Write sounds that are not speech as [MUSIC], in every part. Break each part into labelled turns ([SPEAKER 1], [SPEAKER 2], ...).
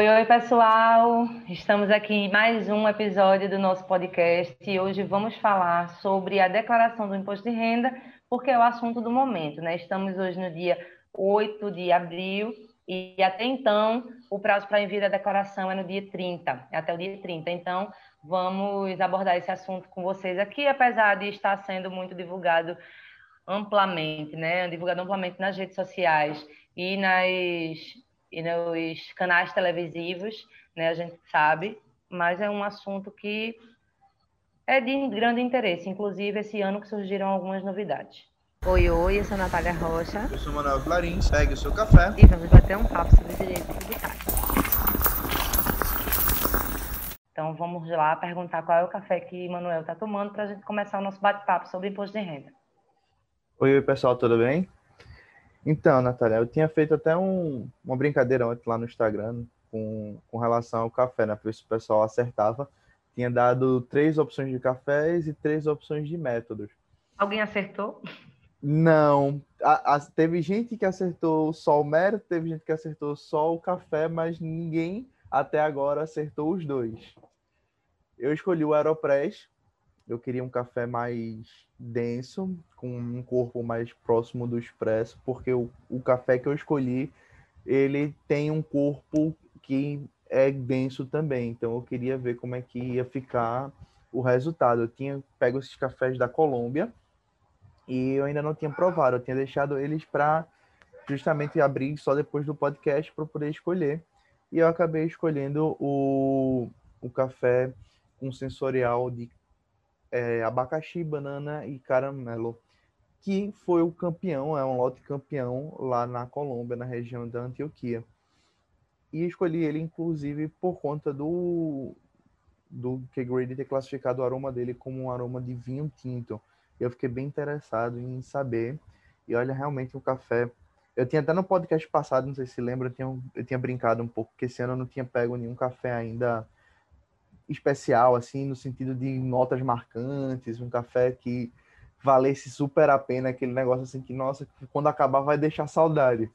[SPEAKER 1] Oi, oi, pessoal! Estamos aqui em mais um episódio do nosso podcast e hoje vamos falar sobre a declaração do imposto de renda, porque é o assunto do momento, né? Estamos hoje no dia 8 de abril e até então o prazo para envio da declaração é no dia 30, até o dia 30. Então, vamos abordar esse assunto com vocês aqui, apesar de estar sendo muito divulgado amplamente, né? Divulgado amplamente nas redes sociais e nas e nos canais televisivos, né, a gente sabe, mas é um assunto que é de grande interesse, inclusive esse ano que surgiram algumas novidades.
[SPEAKER 2] Oi, oi, eu sou a Natália Rocha.
[SPEAKER 3] Eu sou Manuel Clarins, pegue o seu café.
[SPEAKER 2] E vamos bater um papo sobre direito tributário.
[SPEAKER 1] Então vamos lá perguntar qual é o café que Manuel está tomando para a gente começar o nosso bate-papo sobre imposto de renda.
[SPEAKER 3] Oi, oi, pessoal, tudo bem? Então, Natália, eu tinha feito até um, uma brincadeira ontem lá no Instagram com, com relação ao café, né? Se o pessoal acertava. Tinha dado três opções de cafés e três opções de métodos.
[SPEAKER 1] Alguém acertou?
[SPEAKER 3] Não. A, a, teve gente que acertou só o método, teve gente que acertou só o café, mas ninguém até agora acertou os dois. Eu escolhi o Aeropress, eu queria um café mais denso, com um corpo mais próximo do expresso, porque o, o café que eu escolhi, ele tem um corpo que é denso também. Então eu queria ver como é que ia ficar o resultado. Eu tinha pego esses cafés da Colômbia e eu ainda não tinha provado. Eu tinha deixado eles para justamente abrir só depois do podcast para poder escolher. E eu acabei escolhendo o, o café com sensorial de é, abacaxi, banana e caramelo, que foi o campeão, é um lote campeão lá na Colômbia, na região da Antioquia. E escolhi ele, inclusive, por conta do, do que Grady ter classificado o aroma dele como um aroma de vinho tinto. Eu fiquei bem interessado em saber. E olha, realmente o café. Eu tinha até no podcast passado, não sei se lembra, eu tinha, eu tinha brincado um pouco, que esse ano eu não tinha pego nenhum café ainda especial, assim, no sentido de notas marcantes, um café que valesse super a pena, aquele negócio assim que, nossa, quando acabar vai deixar saudade.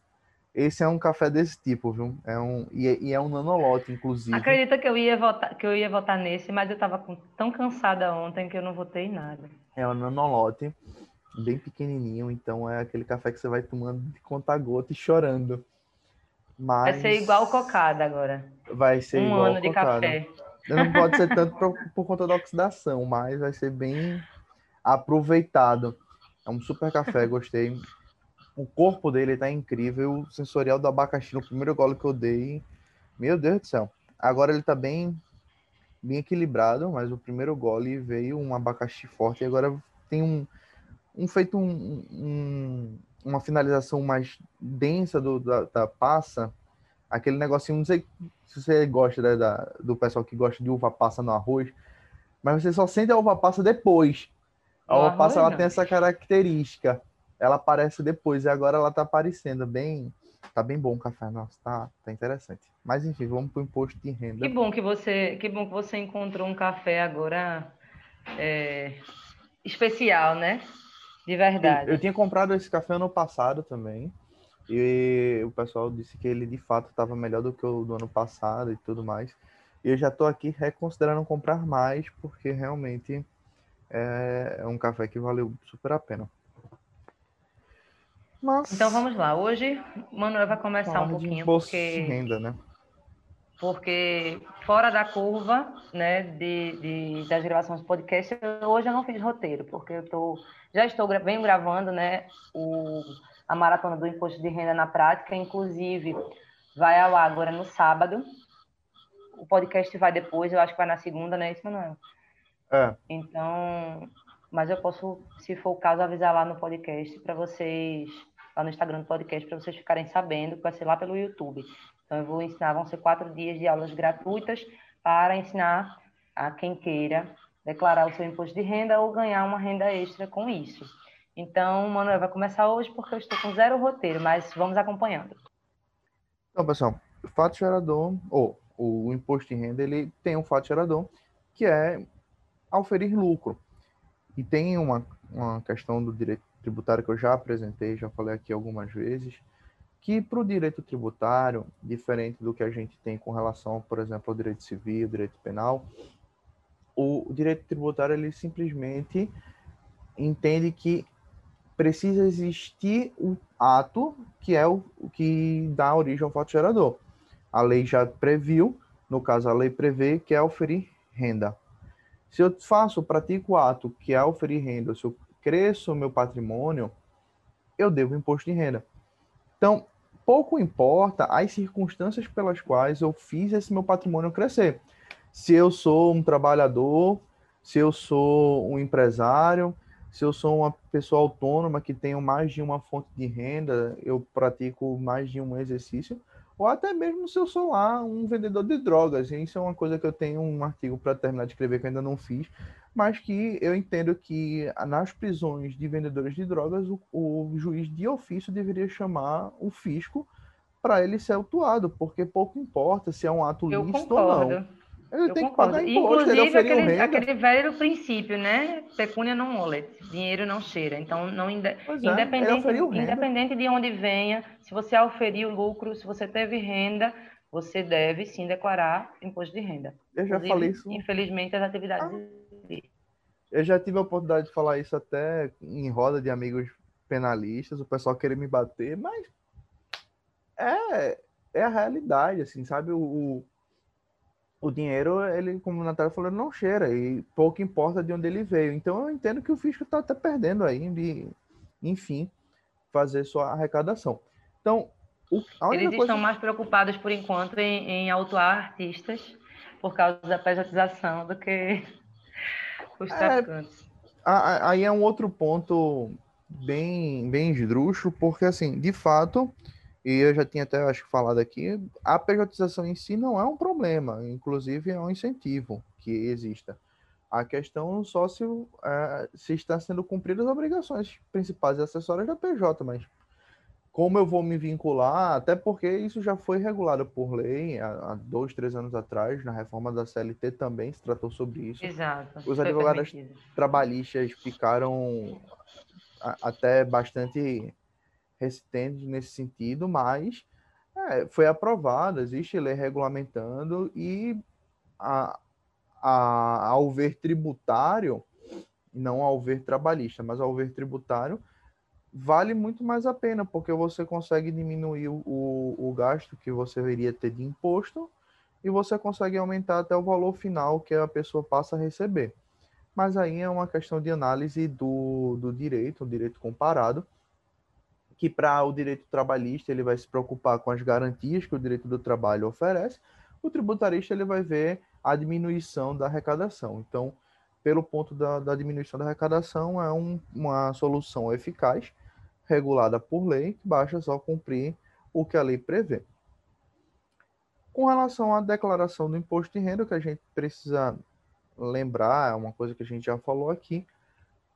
[SPEAKER 3] Esse é um café desse tipo, viu? É um, e, é, e é um nanolote, inclusive.
[SPEAKER 1] Acredita que eu ia votar, que eu ia votar nesse, mas eu estava tão cansada ontem que eu não votei nada.
[SPEAKER 3] É um nanolote, bem pequenininho, então é aquele café que você vai tomando de conta gota e chorando.
[SPEAKER 1] Mas... Vai ser igual cocada agora.
[SPEAKER 3] Vai ser
[SPEAKER 1] um
[SPEAKER 3] igual
[SPEAKER 1] ano de cocada. café.
[SPEAKER 3] Não pode ser tanto por, por, conta da oxidação, mas vai ser bem aproveitado. É um super café, gostei. O corpo dele tá incrível. O sensorial do abacaxi no primeiro gole que eu dei. Meu Deus do céu. Agora ele tá bem, bem equilibrado, mas o primeiro gole veio um abacaxi forte. E agora tem um, um feito um, um, uma finalização mais densa do, da, da passa aquele negocinho, não sei se você gosta né, da, do pessoal que gosta de uva passa no arroz, mas você só sente a uva passa depois. A uva passa ela tem essa característica. Ela aparece depois e agora ela tá aparecendo bem. Tá bem bom o café, nossa, tá, tá interessante. Mas enfim, vamos pro imposto de renda.
[SPEAKER 1] Que bom que você, que bom que você encontrou um café agora é, especial, né? De verdade.
[SPEAKER 3] Eu, eu tinha comprado esse café ano passado também. E o pessoal disse que ele de fato estava melhor do que o do ano passado e tudo mais. E eu já estou aqui reconsiderando comprar mais, porque realmente é, é um café que valeu super a pena.
[SPEAKER 1] Mas... Então vamos lá. Hoje o Manuel vai começar um pouquinho, porque.
[SPEAKER 3] renda, né?
[SPEAKER 1] Porque fora da curva, né, de, de, das gravações do podcast, hoje eu não fiz roteiro, porque eu tô, já estou venho gravando, né, o a maratona do imposto de renda na prática, inclusive vai ao ar agora no sábado. O podcast vai depois, eu acho que vai na segunda, não é isso, Manuel?
[SPEAKER 3] É.
[SPEAKER 1] Então, mas eu posso, se for o caso, avisar lá no podcast para vocês, lá no Instagram do podcast, para vocês ficarem sabendo que vai ser lá pelo YouTube. Então, eu vou ensinar, vão ser quatro dias de aulas gratuitas para ensinar a quem queira declarar o seu imposto de renda ou ganhar uma renda extra com isso. Então, Manuel vai começar hoje porque eu estou com zero roteiro, mas vamos acompanhando.
[SPEAKER 3] Então, pessoal, o fato gerador, ou o imposto de renda, ele tem um fato gerador, que é auferir lucro. E tem uma, uma questão do direito tributário que eu já apresentei, já falei aqui algumas vezes, que para o direito tributário, diferente do que a gente tem com relação, por exemplo, ao direito civil, direito penal, o direito tributário ele simplesmente entende que precisa existir o ato que é o que dá origem ao fato gerador. A lei já previu, no caso a lei prevê que é oferir renda. Se eu faço, pratico o ato que é oferir renda, se eu cresço o meu patrimônio, eu devo imposto de renda. Então, pouco importa as circunstâncias pelas quais eu fiz esse meu patrimônio crescer. Se eu sou um trabalhador, se eu sou um empresário, se eu sou uma pessoa autônoma que tenho mais de uma fonte de renda, eu pratico mais de um exercício, ou até mesmo se eu sou lá um vendedor de drogas. Isso é uma coisa que eu tenho um artigo para terminar de escrever que eu ainda não fiz, mas que eu entendo que nas prisões de vendedores de drogas, o, o juiz de ofício deveria chamar o fisco para ele ser autuado, porque pouco importa se é um ato
[SPEAKER 1] eu
[SPEAKER 3] lícito
[SPEAKER 1] concordo.
[SPEAKER 3] ou não. Ele
[SPEAKER 1] Eu
[SPEAKER 3] tem
[SPEAKER 1] concordo.
[SPEAKER 3] que pagar imposto,
[SPEAKER 1] Inclusive, aquele,
[SPEAKER 3] renda.
[SPEAKER 1] aquele velho princípio, né? Pecúnia não olet, dinheiro não cheira. Então, não inde-
[SPEAKER 3] é,
[SPEAKER 1] independente, independente de onde venha, se você auferiu lucro, se você teve renda, você deve sim declarar imposto de renda.
[SPEAKER 3] Eu já
[SPEAKER 1] Inclusive,
[SPEAKER 3] falei isso.
[SPEAKER 1] Infelizmente, as atividades.
[SPEAKER 3] Eu já tive a oportunidade de falar isso até em roda de amigos penalistas, o pessoal querer me bater, mas é, é a realidade, assim, sabe? O, o, dinheiro, ele, como o Natália falou, não cheira e pouco importa de onde ele veio. Então eu entendo que o fisco está até perdendo aí de, enfim, fazer sua arrecadação. Então, o,
[SPEAKER 1] Eles
[SPEAKER 3] coisa...
[SPEAKER 1] estão mais preocupados, por enquanto, em, em autuar artistas por causa da pejotização do que [LAUGHS] os
[SPEAKER 3] É,
[SPEAKER 1] traficantes.
[SPEAKER 3] Aí é um outro ponto bem, bem esdrúxulo, porque, assim, de fato, e eu já tinha até, acho que, falado aqui, a pejotização em si não é um problema, inclusive é um incentivo que exista. A questão só se, eh, se está sendo cumpridas as obrigações principais e acessórias da PJ, mas como eu vou me vincular, até porque isso já foi regulado por lei há, há dois, três anos atrás, na reforma da CLT também se tratou sobre isso
[SPEAKER 1] Exato.
[SPEAKER 3] os advogados
[SPEAKER 1] permitido.
[SPEAKER 3] trabalhistas ficaram a- até bastante resistentes nesse sentido, mas é, foi aprovado, existe lei regulamentando e a, a, ao ver tributário, não ao ver trabalhista, mas ao ver tributário, vale muito mais a pena, porque você consegue diminuir o, o, o gasto que você iria ter de imposto e você consegue aumentar até o valor final que a pessoa passa a receber. Mas aí é uma questão de análise do, do direito, o direito comparado, que para o direito trabalhista ele vai se preocupar com as garantias que o direito do trabalho oferece, o tributarista ele vai ver a diminuição da arrecadação. Então, pelo ponto da, da diminuição da arrecadação, é um, uma solução eficaz, regulada por lei, que basta só cumprir o que a lei prevê. Com relação à declaração do imposto de renda, o que a gente precisa lembrar, é uma coisa que a gente já falou aqui,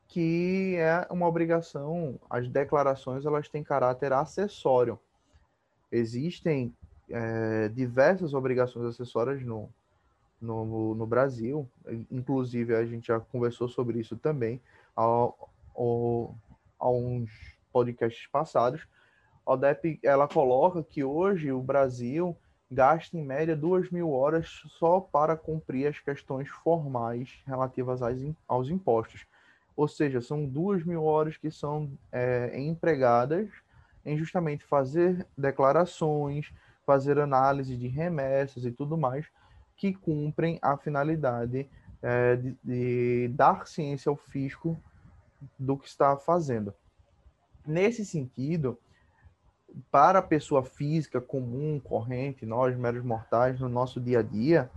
[SPEAKER 3] que é uma obrigação, as declarações elas têm caráter acessório. Existem é, diversas obrigações acessórias no, no, no Brasil, inclusive a gente já conversou sobre isso também ao, ao, há uns podcasts passados. A ODEP ela coloca que hoje o Brasil gasta em média duas mil horas só para cumprir as questões formais relativas aos impostos. Ou seja, são duas mil horas que são é, empregadas em justamente fazer declarações, fazer análise de remessas e tudo mais, que cumprem a finalidade é, de, de dar ciência ao fisco do que está fazendo. Nesse sentido, para a pessoa física comum, corrente, nós, meros mortais, no nosso dia a dia,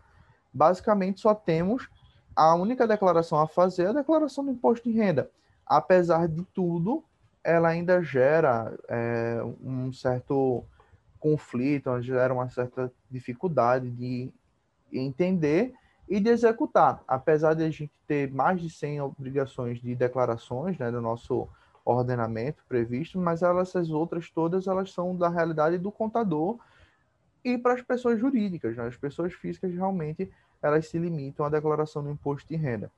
[SPEAKER 3] basicamente só temos a única declaração a fazer é a declaração do imposto de renda. Apesar de tudo, ela ainda gera é, um certo conflito, gera uma certa dificuldade de entender e de executar. Apesar de a gente ter mais de 100 obrigações de declarações né, do nosso ordenamento previsto, mas elas, essas outras todas elas são da realidade do contador e para as pessoas jurídicas, né? as pessoas físicas realmente elas se limitam à declaração do imposto de renda.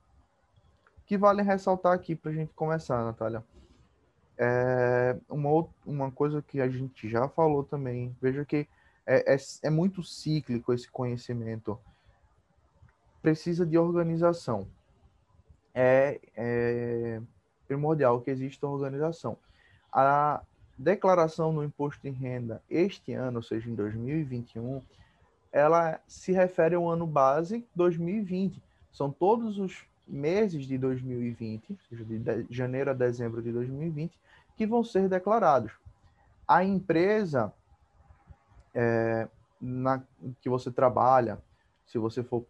[SPEAKER 3] Que vale ressaltar aqui para a gente começar, Natália. É, uma, uma coisa que a gente já falou também, veja que é, é, é muito cíclico esse conhecimento. Precisa de organização. É, é primordial que exista organização. A declaração no imposto de renda este ano, ou seja, em 2021, ela se refere ao ano base 2020. São todos os meses de 2020, ou seja, de janeiro a dezembro de 2020, que vão ser declarados. A empresa é, na, que você trabalha, se você for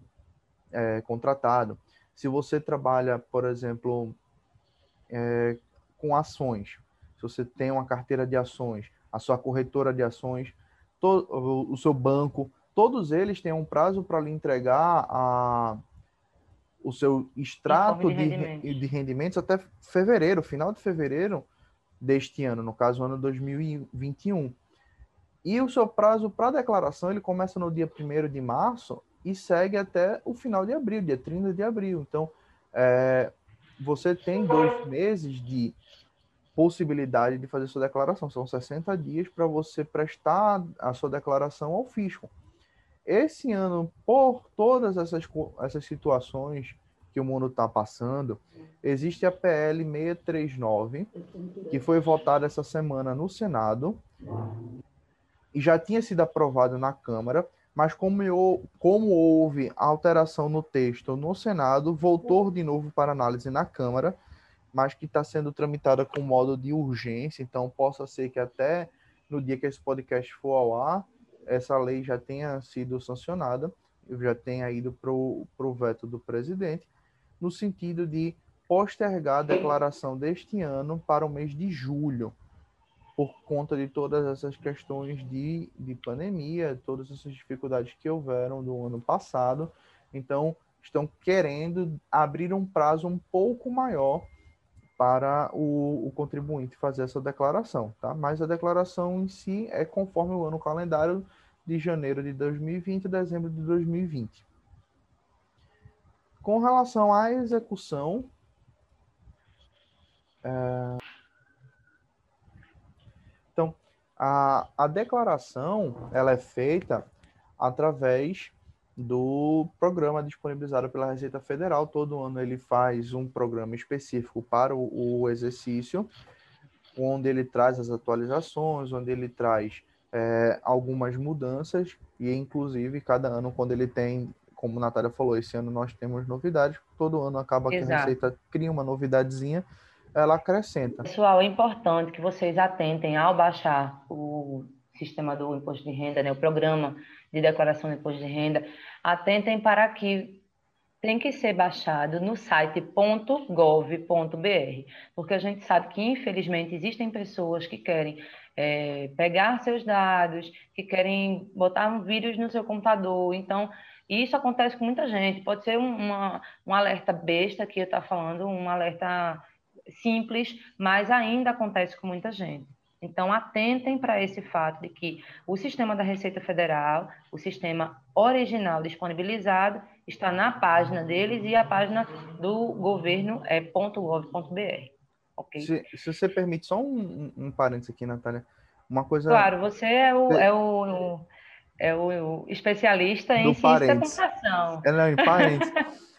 [SPEAKER 3] é, contratado, se você trabalha, por exemplo, é, com ações, se você tem uma carteira de ações, a sua corretora de ações, to, o, o seu banco, todos eles têm um prazo para lhe entregar a, o seu extrato de, de, rendimentos. de, rendimentos até fevereiro, final de fevereiro deste ano, no caso, ano 2021. E o seu prazo para declaração ele começa no dia 1 de março e segue até o final de abril, dia 30 de abril. Então, é, você tem dois meses de possibilidade de fazer sua declaração. São 60 dias para você prestar a sua declaração ao fisco. Esse ano, por todas essas, essas situações que o mundo está passando, existe a PL 639, que foi votada essa semana no Senado. E já tinha sido aprovada na Câmara, mas como, eu, como houve alteração no texto no Senado, voltou de novo para análise na Câmara, mas que está sendo tramitada com modo de urgência, então possa ser que até no dia que esse podcast for ao ar, essa lei já tenha sido sancionada, já tenha ido para o veto do presidente, no sentido de postergar a declaração deste ano para o mês de julho, por conta de todas essas questões de, de pandemia, todas essas dificuldades que houveram do ano passado. Então, estão querendo abrir um prazo um pouco maior para o, o, contribuinte fazer essa declaração, tá? Mas a declaração em si é conforme o ano calendário de janeiro de 2020 e dezembro de 2020. Com relação à execução, é... então a, a declaração ela é feita através do programa disponibilizado pela Receita Federal. Todo ano ele faz um programa específico para o, o exercício, onde ele traz as atualizações, onde ele traz é, algumas mudanças, e inclusive cada ano, quando ele tem, como a Natália falou, esse ano nós temos novidades, todo ano acaba Exato. que a Receita cria uma novidadezinha, ela acrescenta.
[SPEAKER 1] Pessoal, é importante que vocês atentem ao baixar o sistema do imposto de renda, né, o programa de declaração do imposto de renda, atentem para que tem que ser baixado no site .gov.br, porque a gente sabe que, infelizmente, existem pessoas que querem é, pegar seus dados, que querem botar um vírus no seu computador. Então, isso acontece com muita gente. Pode ser um, uma, um alerta besta que eu estou falando, um alerta simples, mas ainda acontece com muita gente. Então, atentem para esse fato de que o sistema da Receita Federal, o sistema original disponibilizado, está na página deles e a página do governo é .gov.br. Okay?
[SPEAKER 3] Se, se, você permite só um, um, parênteses aqui, Natália. Uma coisa.
[SPEAKER 1] Claro, você é o, é o, é o especialista em ciência da computação.
[SPEAKER 3] É, não, em parênteses. [LAUGHS]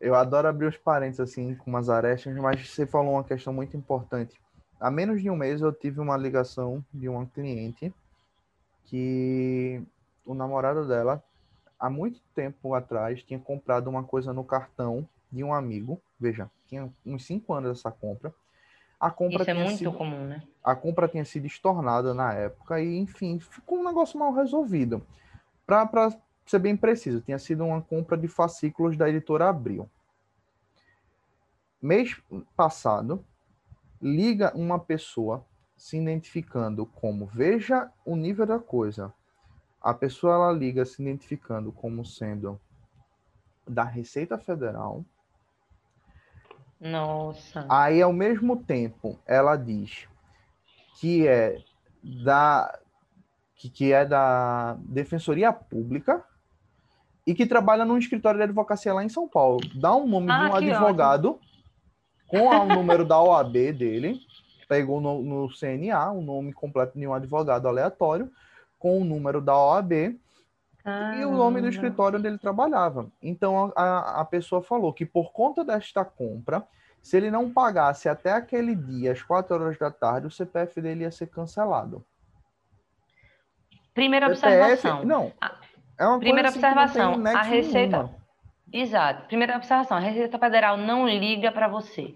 [SPEAKER 3] Eu adoro abrir os parênteses assim, com umas arestas, mas você falou uma questão muito importante há menos de um mês eu tive uma ligação de uma cliente que o namorado dela, há muito tempo atrás, tinha comprado uma coisa no cartão de um amigo. Veja, tinha uns cinco anos essa compra.
[SPEAKER 1] A compra Isso é muito sido, comum, né?
[SPEAKER 3] A compra tinha sido estornada na época e, enfim, ficou um negócio mal resolvido. Para ser bem preciso, tinha sido uma compra de fascículos da editora Abril. Mês passado, liga uma pessoa se identificando como veja o nível da coisa. A pessoa ela liga se identificando como sendo da Receita Federal.
[SPEAKER 1] Nossa.
[SPEAKER 3] Aí ao mesmo tempo ela diz que é da que, que é da Defensoria Pública e que trabalha num escritório de advocacia lá em São Paulo. Dá um nome ah, de um advogado ótimo com o número da OAB dele pegou no, no CNA o nome completo de um advogado aleatório, com o número da OAB e o nome do escritório onde ele trabalhava. Então a, a pessoa falou que por conta desta compra, se ele não pagasse até aquele dia, às quatro horas da tarde, o CPF dele ia ser cancelado.
[SPEAKER 1] Primeira observação.
[SPEAKER 3] Não. É uma
[SPEAKER 1] Primeira observação. a Receita. Nenhuma. Exato. Primeira observação. A Receita Federal não liga para você.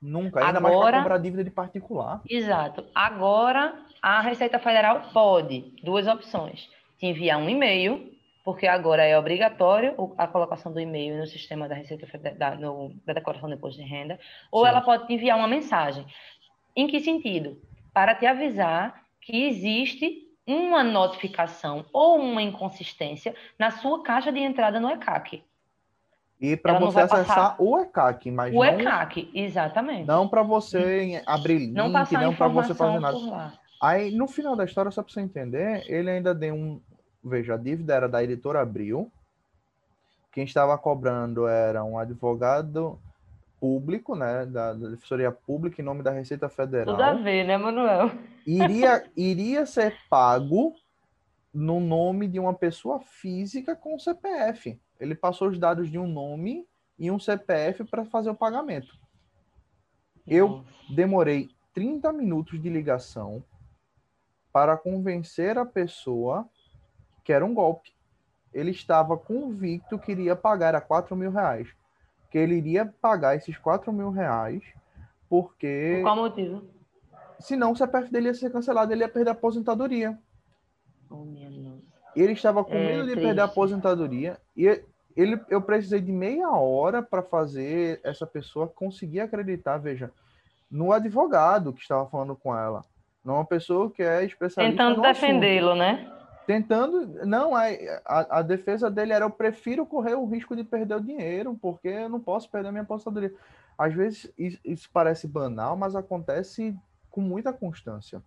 [SPEAKER 3] Nunca. Ainda Agora, mais para cobrar dívida de particular.
[SPEAKER 1] Exato. Agora, a Receita Federal pode, duas opções, te enviar um e-mail, porque agora é obrigatório a colocação do e-mail no sistema da Receita Federal, da, no, da declaração de imposto de renda, ou Sim. ela pode te enviar uma mensagem. Em que sentido? Para te avisar que existe uma notificação ou uma inconsistência na sua caixa de entrada no ECAC.
[SPEAKER 3] E para você acessar o ECAC, mas
[SPEAKER 1] o não... ECAC, exatamente.
[SPEAKER 3] Não para você abrir link, não, não para você fazer nada. Aí, no final da história, só para você entender, ele ainda deu um. Veja, a dívida era da editora Abril. Quem estava cobrando era um advogado público, né, da, da Defensoria Pública, em nome da Receita Federal.
[SPEAKER 1] Tudo a ver, né, Manuel?
[SPEAKER 3] Iria, [LAUGHS] iria ser pago no nome de uma pessoa física com CPF. Ele passou os dados de um nome e um CPF para fazer o pagamento. Eu demorei 30 minutos de ligação para convencer a pessoa que era um golpe. Ele estava convicto que iria pagar a 4 mil reais. Que ele iria pagar esses 4 mil reais porque.
[SPEAKER 1] Por qual motivo?
[SPEAKER 3] Senão o CPF dele ia ser cancelado, ele ia perder a aposentadoria.
[SPEAKER 1] Oh, minha nossa.
[SPEAKER 3] Ele estava com é, medo de triste. perder a aposentadoria e ele, eu precisei de meia hora para fazer essa pessoa conseguir acreditar, veja, no advogado que estava falando com ela. Não uma pessoa que é especialista
[SPEAKER 1] Tentando defendê-lo, né?
[SPEAKER 3] Tentando. Não, a, a, a, defesa dele era: eu prefiro correr o risco de perder o dinheiro, porque eu não posso perder a minha aposentadoria. Às vezes isso, isso parece banal, mas acontece com muita constância.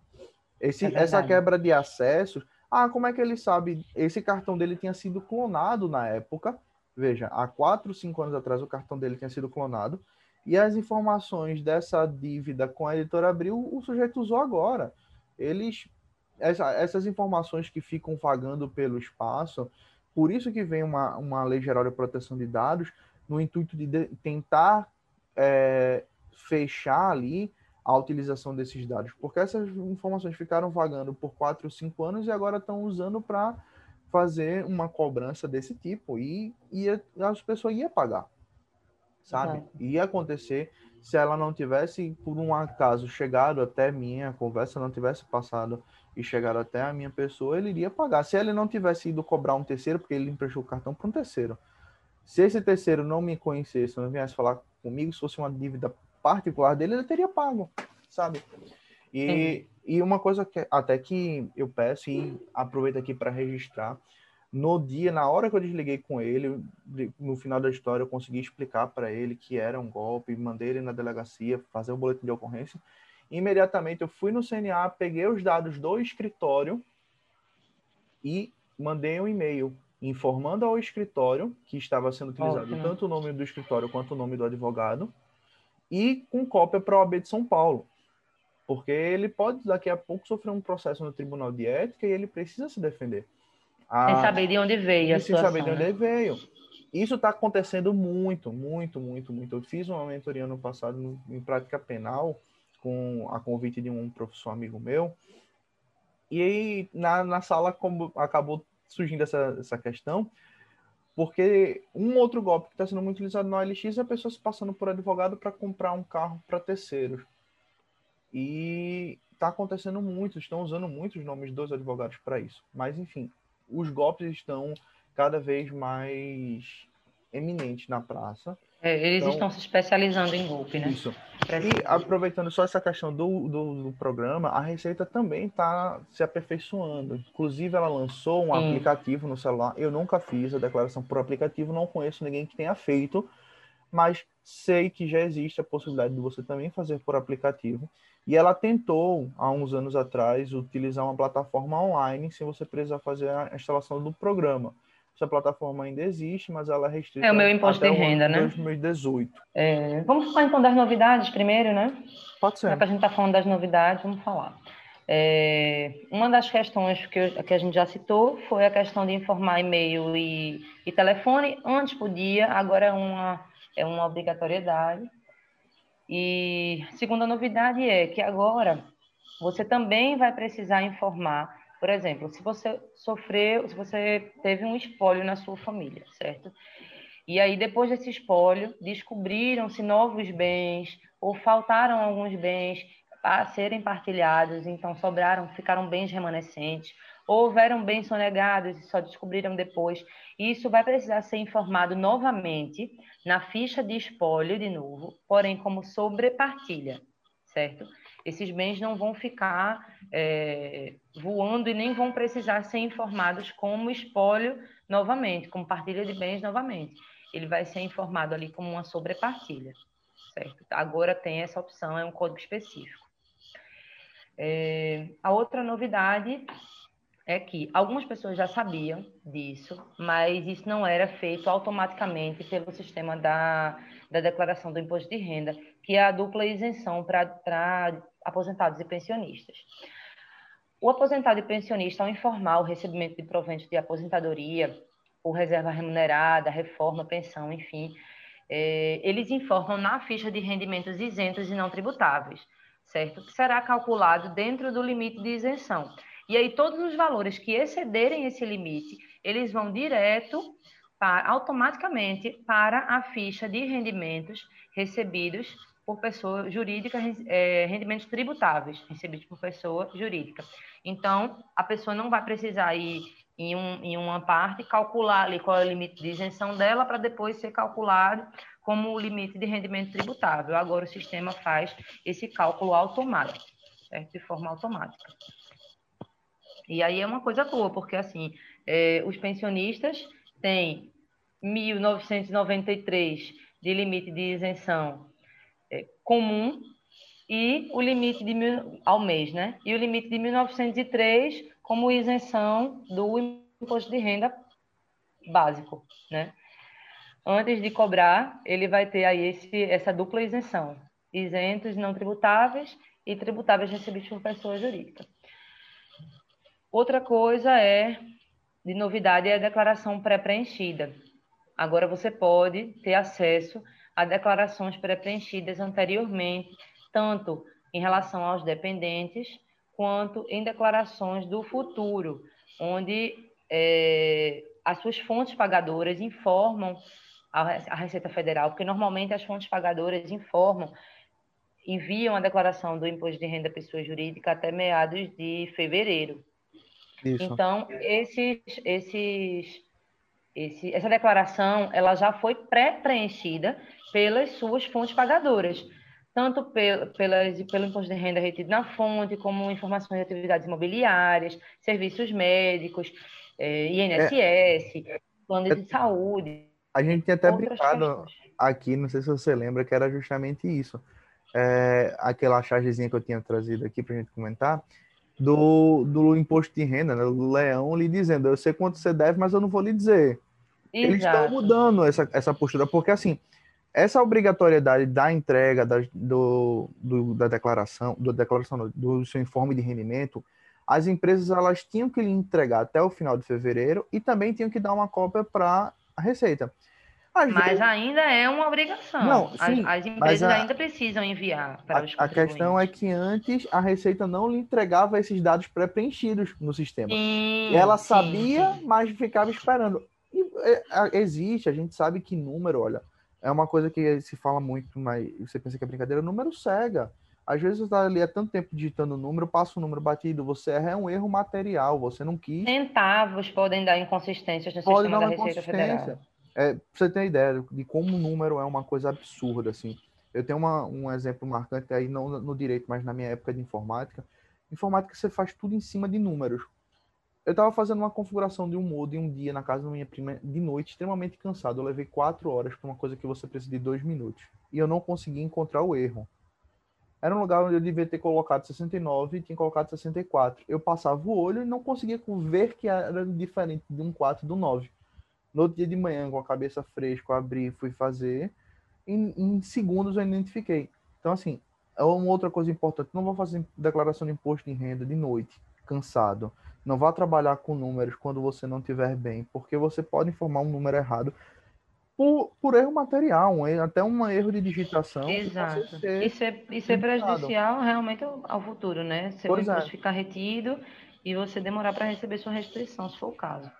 [SPEAKER 3] Esse, é essa quebra de acessos ah, como é que ele sabe? Esse cartão dele tinha sido clonado na época. Veja, há 4, 5 anos atrás o cartão dele tinha sido clonado. E as informações dessa dívida com a editora Abril, o sujeito usou agora. Eles. Essa, essas informações que ficam vagando pelo espaço, por isso que vem uma, uma lei geral de proteção de dados, no intuito de, de tentar é, fechar ali a utilização desses dados, porque essas informações ficaram vagando por 4 ou 5 anos e agora estão usando para fazer uma cobrança desse tipo e, e as pessoas iam pagar, sabe? Uhum. Ia acontecer se ela não tivesse, por um acaso, chegado até minha conversa, não tivesse passado e chegado até a minha pessoa, ele iria pagar. Se ele não tivesse ido cobrar um terceiro, porque ele emprestou o cartão para um terceiro. Se esse terceiro não me conhecesse, não viesse falar comigo, se fosse uma dívida particular dele, ele teria pago, sabe? E, e uma coisa que até que eu peço e aproveito aqui para registrar, no dia, na hora que eu desliguei com ele, no final da história, eu consegui explicar para ele que era um golpe, mandei ele na delegacia fazer o um boletim de ocorrência. Imediatamente eu fui no CNA, peguei os dados do escritório e mandei um e-mail informando ao escritório que estava sendo utilizado oh, tanto o nome do escritório quanto o nome do advogado e com cópia para a OAB de São Paulo. Porque ele pode, daqui a pouco, sofrer um processo no Tribunal de Ética e ele precisa se defender.
[SPEAKER 1] A... Sem saber de onde veio a
[SPEAKER 3] Sem situação, saber de onde né? veio. Isso está acontecendo muito, muito, muito, muito. Eu fiz uma mentoria no passado em prática penal, com a convite de um professor amigo meu. E aí, na, na sala, como acabou surgindo essa, essa questão, porque um outro golpe que está sendo muito utilizado no OLX é a pessoa se passando por advogado para comprar um carro para terceiros. E está acontecendo muito, estão usando muitos nomes dos advogados para isso. Mas, enfim, os golpes estão cada vez mais eminentes na praça.
[SPEAKER 1] É, eles então, estão se especializando em golpe, né?
[SPEAKER 3] Isso. E aproveitando só essa questão do, do, do programa, a Receita também está se aperfeiçoando. Inclusive, ela lançou um Sim. aplicativo no celular. Eu nunca fiz a declaração por aplicativo, não conheço ninguém que tenha feito, mas sei que já existe a possibilidade de você também fazer por aplicativo. E ela tentou, há uns anos atrás, utilizar uma plataforma online sem você precisar fazer a instalação do programa. Essa plataforma ainda existe, mas ela é restrita.
[SPEAKER 1] É o meu imposto de renda, né?
[SPEAKER 3] 2018.
[SPEAKER 1] É, vamos falar então das novidades primeiro, né?
[SPEAKER 3] Pode ser.
[SPEAKER 1] Já que a gente está falando das novidades, vamos falar. É, uma das questões que, eu, que, a gente já citou foi a questão de informar e-mail e, e, telefone. Antes podia, agora é uma, é uma obrigatoriedade. E segunda novidade é que agora você também vai precisar informar, por exemplo, se você sofreu, se você teve um espólio na sua família, certo? E aí, depois desse espólio, descobriram-se novos bens ou faltaram alguns bens a serem partilhados, então sobraram, ficaram bens remanescentes, ou houveram bens sonegados e só descobriram depois. Isso vai precisar ser informado novamente na ficha de espólio de novo, porém como sobrepartilha, certo? Esses bens não vão ficar é, voando e nem vão precisar ser informados como espólio novamente, como partilha de bens novamente ele vai ser informado ali como uma sobrepartilha, certo? Agora tem essa opção, é um código específico. É, a outra novidade é que algumas pessoas já sabiam disso, mas isso não era feito automaticamente pelo sistema da, da declaração do imposto de renda, que é a dupla isenção para aposentados e pensionistas. O aposentado e pensionista, ao informar o recebimento de proventos de aposentadoria, por reserva remunerada, reforma, pensão, enfim, é, eles informam na ficha de rendimentos isentos e não tributáveis, certo? Que será calculado dentro do limite de isenção. E aí todos os valores que excederem esse limite, eles vão direto automaticamente para a ficha de rendimentos recebidos por pessoa jurídica, é, rendimentos tributáveis recebidos por pessoa jurídica. Então, a pessoa não vai precisar ir em, um, em uma parte, calcular ali qual é o limite de isenção dela, para depois ser calculado como o limite de rendimento tributável. Agora o sistema faz esse cálculo automático, certo? de forma automática. E aí é uma coisa boa, porque assim, é, os pensionistas têm 1.993 de limite de isenção comum e o limite de mil, ao mês, né? E o limite de 1903 como isenção do imposto de renda básico, né? Antes de cobrar, ele vai ter aí esse, essa dupla isenção, isentos não tributáveis e tributáveis recebidos por pessoa jurídica. Outra coisa é, de novidade, é a declaração pré-preenchida. Agora você pode ter acesso a declarações pré-preenchidas anteriormente, tanto em relação aos dependentes, quanto em declarações do futuro, onde é, as suas fontes pagadoras informam a Receita Federal, porque normalmente as fontes pagadoras informam, enviam a declaração do imposto de renda pessoa jurídica até meados de fevereiro. Isso. Então, esses, esses, esse, essa declaração ela já foi pré-preenchida pelas suas fontes pagadoras tanto pelo, pelas, pelo imposto de renda retido na fonte, como informações de atividades imobiliárias, serviços médicos, eh, INSS, é, planos é, de saúde.
[SPEAKER 3] A gente tinha até brincado questões. aqui, não sei se você lembra, que era justamente isso. É, aquela chargezinha que eu tinha trazido aqui para a gente comentar, do, do imposto de renda, né, do leão lhe dizendo, eu sei quanto você deve, mas eu não vou lhe dizer. Exato. Eles estão mudando essa, essa postura, porque assim, essa obrigatoriedade da entrega da, do, do, da declaração, do, declaração do seu informe de rendimento, as empresas elas tinham que lhe entregar até o final de fevereiro e também tinham que dar uma cópia para a Receita.
[SPEAKER 1] Às mas vezes... ainda é uma obrigação. Não, sim, as, as empresas a, ainda precisam enviar para a, os
[SPEAKER 3] A questão é que antes a Receita não lhe entregava esses dados pré-preenchidos no sistema. Sim, ela sabia, sim. mas ficava esperando. E, é, existe, a gente sabe que número, olha, é uma coisa que se fala muito, mas você pensa que é brincadeira, número cega. Às vezes você está ali há tanto tempo digitando o número, passa o número batido, você erra, é um erro material, você não quis.
[SPEAKER 1] Centavos podem dar inconsistências no Pode sistema da Receita Federal.
[SPEAKER 3] É, pra você ter ideia de como o número é uma coisa absurda, assim. Eu tenho uma, um exemplo marcante aí, não no direito, mas na minha época de informática. Informática você faz tudo em cima de números. Eu estava fazendo uma configuração de um modo em um dia na casa da minha prima de noite, extremamente cansado. Eu levei quatro horas para uma coisa que você precisa de dois minutos. E eu não consegui encontrar o erro. Era um lugar onde eu devia ter colocado 69 e tinha colocado 64. Eu passava o olho e não conseguia ver que era diferente de um 4 do 9. No outro dia de manhã, com a cabeça fresca, eu abri fui fazer. Em, em segundos eu identifiquei. Então, assim, é uma outra coisa importante, não vou fazer declaração de imposto de renda de noite, cansado. Não vá trabalhar com números quando você não estiver bem, porque você pode informar um número errado por, por erro material, um erro, até um erro de digitação.
[SPEAKER 1] Exato. Isso é, isso é prejudicial realmente ao, futuro, né? Seu pois imposto é. ficar retido e você demorar para receber sua restrição, se for o caso.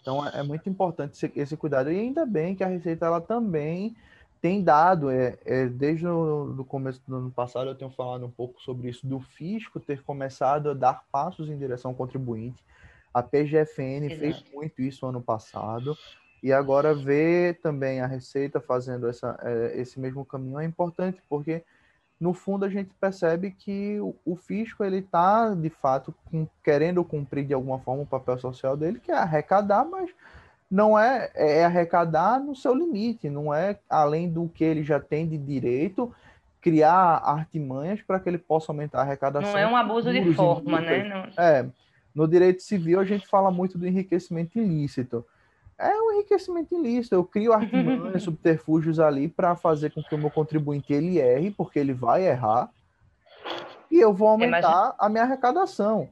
[SPEAKER 3] Então é, é muito importante esse, esse, cuidado. E ainda bem que a Receita ela também tem dado, é, é desde o começo do ano passado eu tenho falado um pouco sobre isso, do fisco ter começado a dar passos em direção ao contribuinte. A PGFN Exato. fez muito isso ano passado. E agora ver também a Receita fazendo essa, é, esse mesmo caminho é importante, porque no fundo a gente percebe que o, fisco ele está de fato querendo cumprir de alguma forma o papel social dele, que é arrecadar, mas não é, é arrecadar no seu limite, não é além do que ele já tem de direito criar artimanhas para que ele possa aumentar a arrecadação.
[SPEAKER 1] Não é um abuso de forma, né?
[SPEAKER 3] Não... É, no direito civil a gente fala muito do enriquecimento ilícito. É um enriquecimento ilícito. Eu crio artimanhas, [LAUGHS] subterfúgios ali para fazer com que o meu contribuinte ele erre, porque ele vai errar, e eu vou aumentar a minha arrecadação.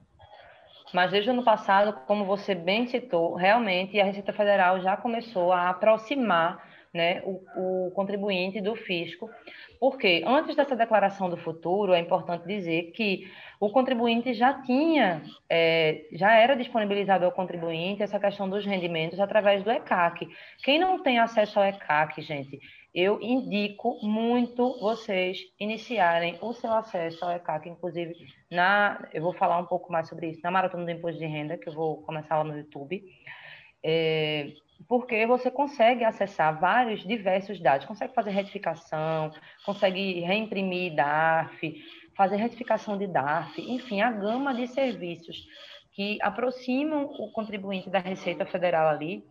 [SPEAKER 1] Mas desde o ano passado, como você bem citou, realmente a Receita Federal já começou a aproximar né, o, o contribuinte do fisco, porque antes dessa declaração do futuro, é importante dizer que o contribuinte já tinha, é, já era disponibilizado ao contribuinte essa questão dos rendimentos através do ECAC. Quem não tem acesso ao ECAC, gente, eu indico muito vocês iniciarem o seu acesso ao ECAC, inclusive na, eu vou falar um pouco mais sobre isso na Maratona do Imposto de Renda, que eu vou começar lá no YouTube, é, porque você consegue acessar vários, diversos dados, consegue fazer retificação, consegue reimprimir DARF, fazer retificação de DARF, enfim, a gama de serviços que aproximam o contribuinte da Receita Federal ali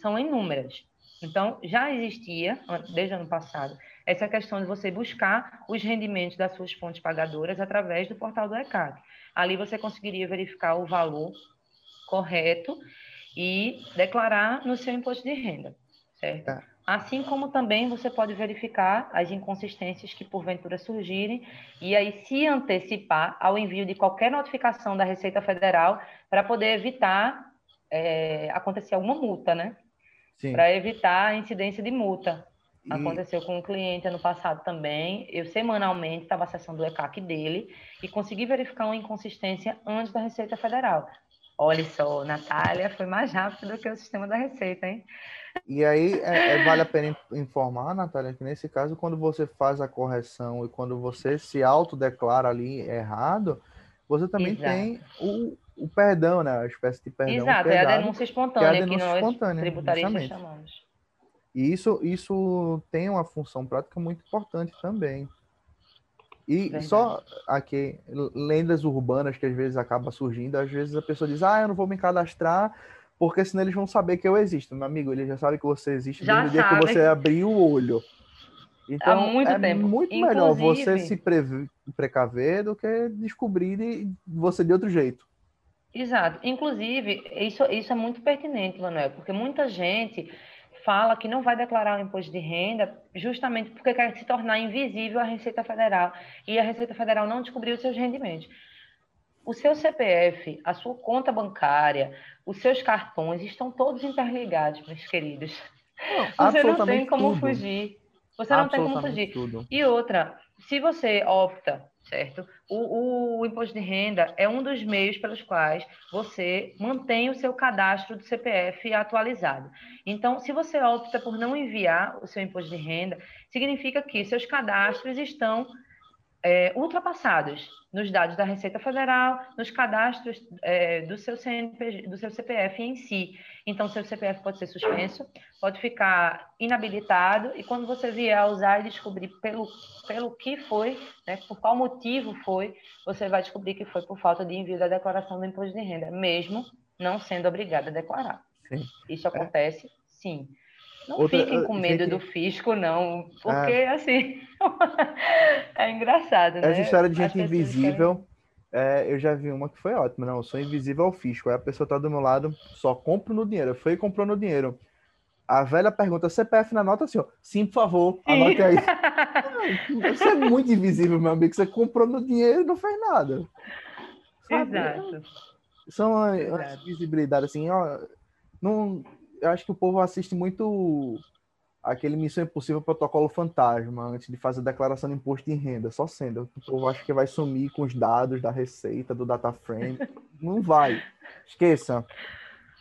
[SPEAKER 1] são inúmeras. Então, já existia, desde o ano passado, essa questão de você buscar os rendimentos das suas fontes pagadoras através do portal do ECAD. Ali você conseguiria verificar o valor correto e declarar no seu imposto de renda, certo? É. Assim como também você pode verificar as inconsistências que porventura surgirem e aí se antecipar ao envio de qualquer notificação da Receita Federal para poder evitar é, acontecer alguma multa, né? Para evitar a incidência de multa. E... Aconteceu com um cliente ano passado também. Eu semanalmente estava acessando o ECAC dele e consegui verificar uma inconsistência antes da Receita Federal. Olha só, Natália foi mais rápido do que o sistema da Receita, hein?
[SPEAKER 3] E aí é, é, vale a pena informar, Natália, que nesse caso, quando você faz a correção e quando você se autodeclara ali errado, você também Exato. tem o, o perdão, né? A espécie de perdão.
[SPEAKER 1] Exato,
[SPEAKER 3] é
[SPEAKER 1] a denúncia espontânea que, é a denúncia que nós espontânea, tributaristas justamente. chamamos.
[SPEAKER 3] E isso, isso tem uma função prática muito importante também. E Verdade. só aqui, lendas urbanas que às vezes acaba surgindo, às vezes a pessoa diz, ah, eu não vou me cadastrar, porque senão eles vão saber que eu existo. Meu amigo, eles já sabem que você existe já desde o dia que você abriu o olho. Então, Há muito é tempo. muito Inclusive... melhor você se precaver do que descobrir você de outro jeito.
[SPEAKER 1] Exato. Inclusive, isso, isso é muito pertinente, Manuel, porque muita gente fala que não vai declarar o imposto de renda justamente porque quer se tornar invisível à Receita Federal e a Receita Federal não descobriu os seus rendimentos. O seu CPF, a sua conta bancária, os seus cartões estão todos interligados, meus queridos. [LAUGHS] Você não tem como tudo. fugir. Você não tem como fugir. Tudo. E outra, se você opta certo? O, o, imposto de renda é um dos meios pelos quais você mantém o seu cadastro do CPF atualizado. Então, se você opta por não enviar o seu imposto de renda, significa que seus cadastros estão é, ultrapassados nos dados da Receita Federal, nos cadastros é, do, seu CNPJ, do seu CPF em si. Então, seu CPF pode ser suspenso, pode ficar inabilitado, e quando você vier a usar e descobrir pelo, pelo que foi, né, por qual motivo foi, você vai descobrir que foi por falta de envio da declaração do imposto de renda, mesmo não sendo obrigado a declarar. Sim. Isso acontece, sim. Não Outra, fiquem com medo gente... do fisco, não, porque ah. assim [LAUGHS] é engraçado,
[SPEAKER 3] né? Essa história de gente invisível, querem... é, eu já vi uma que foi ótima. Não, eu sou invisível ao fisco. Aí a pessoa tá do meu lado, só compro no dinheiro. Foi e comprou no dinheiro. A velha pergunta, CPF na nota, assim, ó, sim, por favor, anote aí. [LAUGHS] Você é muito invisível, meu amigo. Você comprou no dinheiro e não fez nada.
[SPEAKER 1] Sabe? Exato.
[SPEAKER 3] São uma visibilidade assim, ó. Não, eu acho que o povo assiste muito aquele Missão Impossível Protocolo Fantasma antes de fazer a declaração de imposto de renda, só sendo. O povo acha que vai sumir com os dados da receita, do data frame. Não vai. Esqueça.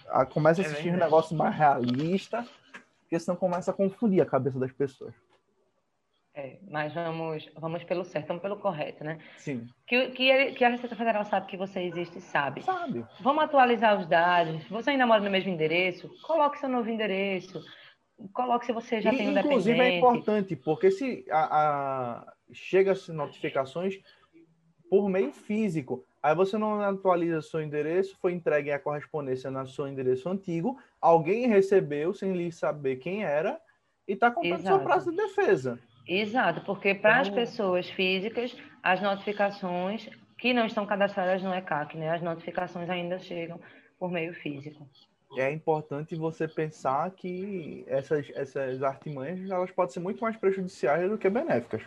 [SPEAKER 3] Ah, começa a é assistir é um negócio mais realista, porque senão começa a confundir a cabeça das pessoas.
[SPEAKER 1] É, mas vamos, vamos pelo certo, vamos pelo correto, né?
[SPEAKER 3] Sim.
[SPEAKER 1] Que, que, que, a Receita Federal sabe que você existe, sabe.
[SPEAKER 3] Sabe.
[SPEAKER 1] Vamos atualizar os dados. Você ainda mora no mesmo endereço? Coloque seu novo endereço. Coloque se você já e, tem um
[SPEAKER 3] inclusive
[SPEAKER 1] é dependente.
[SPEAKER 3] é importante, porque se a, a chega-se notificações por meio físico, aí você não atualiza seu endereço, foi entregue a correspondência no seu endereço antigo, alguém recebeu sem lhe saber quem era e está contando seu prazo de defesa.
[SPEAKER 1] Exato, porque para as então pessoas físicas, as notificações que não estão cadastradas no ECAC, né? As notificações ainda chegam por meio físico
[SPEAKER 3] é importante você pensar que essas, essas artimanhas elas podem ser muito mais prejudiciais do que benéficas.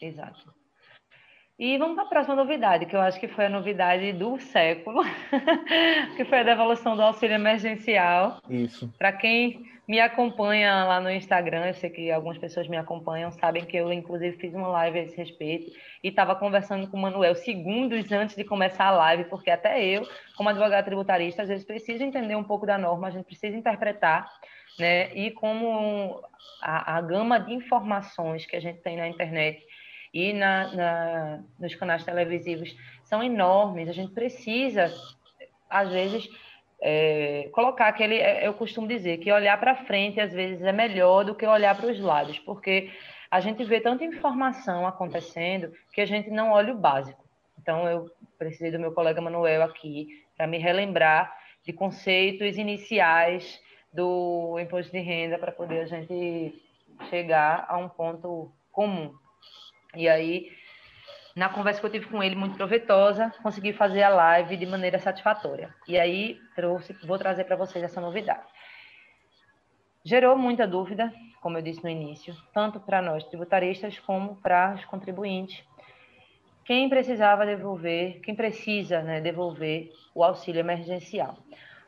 [SPEAKER 1] Exato. E vamos para a próxima novidade, que eu acho que foi a novidade do século, [LAUGHS] que foi a devolução do auxílio emergencial.
[SPEAKER 3] Isso.
[SPEAKER 1] Para quem me acompanha lá no Instagram, eu sei que algumas pessoas me acompanham, sabem que eu, inclusive, fiz uma live a esse respeito e estava conversando com o Manuel segundos antes de começar a live, porque até eu, como advogado tributarista, às vezes preciso entender um pouco da norma, a gente precisa interpretar, né? E como a, a gama de informações que a gente tem na internet e na, na, nos canais televisivos são enormes, a gente precisa, às vezes é, colocar aquele, é, eu costumo dizer que olhar para frente às vezes é melhor do que olhar para os lados, porque a gente vê tanta informação acontecendo que a gente não olha o básico. Então eu precisei do meu colega Manuel aqui para me relembrar de conceitos iniciais do imposto de renda para poder a gente chegar a um ponto comum. E aí na conversa que eu tive com ele, muito proveitosa, consegui fazer a live de maneira satisfatória. E aí trouxe, vou trazer para vocês essa novidade. Gerou muita dúvida, como eu disse no início, tanto para nós tributaristas como para os contribuintes. Quem precisava devolver, quem precisa né, devolver o auxílio emergencial.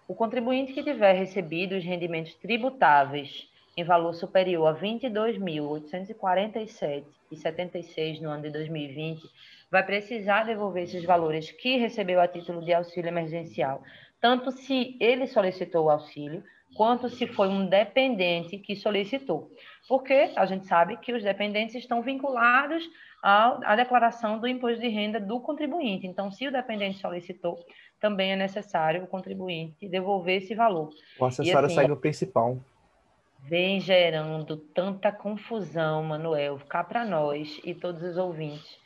[SPEAKER 1] O contribuinte que tiver recebido os rendimentos tributáveis em valor superior a R$ 22.847,76 no ano de 2020, vai precisar devolver esses valores que recebeu a título de auxílio emergencial, tanto se ele solicitou o auxílio, quanto se foi um dependente que solicitou. Porque a gente sabe que os dependentes estão vinculados à, declaração do imposto de renda do contribuinte. Então, se o dependente solicitou, também é necessário o contribuinte devolver esse valor.
[SPEAKER 3] O acessório assim, segue o principal
[SPEAKER 1] vem gerando tanta confusão, Manuel, cá para nós e todos os ouvintes.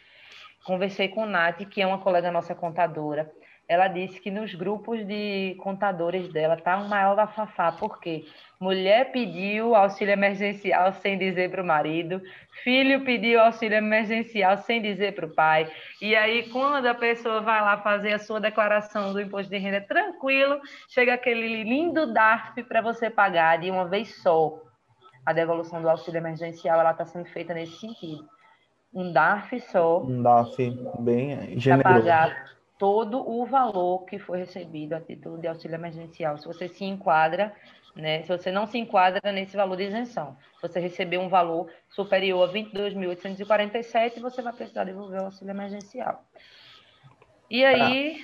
[SPEAKER 1] Conversei com Nath, que é uma colega nossa contadora. Ela disse que nos grupos de contadores dela tá um maior bafafá, porque mulher pediu auxílio emergencial sem dizer para o marido, filho pediu auxílio emergencial sem dizer para o pai. E aí, quando a pessoa vai lá fazer a sua declaração do imposto de renda tranquilo, chega aquele lindo DARF para você pagar de uma vez só. A devolução do auxílio emergencial ela está sendo feita nesse sentido. Um DARF só.
[SPEAKER 3] Um DARF bem generoso. Para pagar
[SPEAKER 1] todo o valor que foi recebido a título de auxílio emergencial. Se você se enquadra, né, se você não se enquadra nesse valor de isenção, se você receber um valor superior a 22.847, você vai precisar devolver o auxílio emergencial. E aí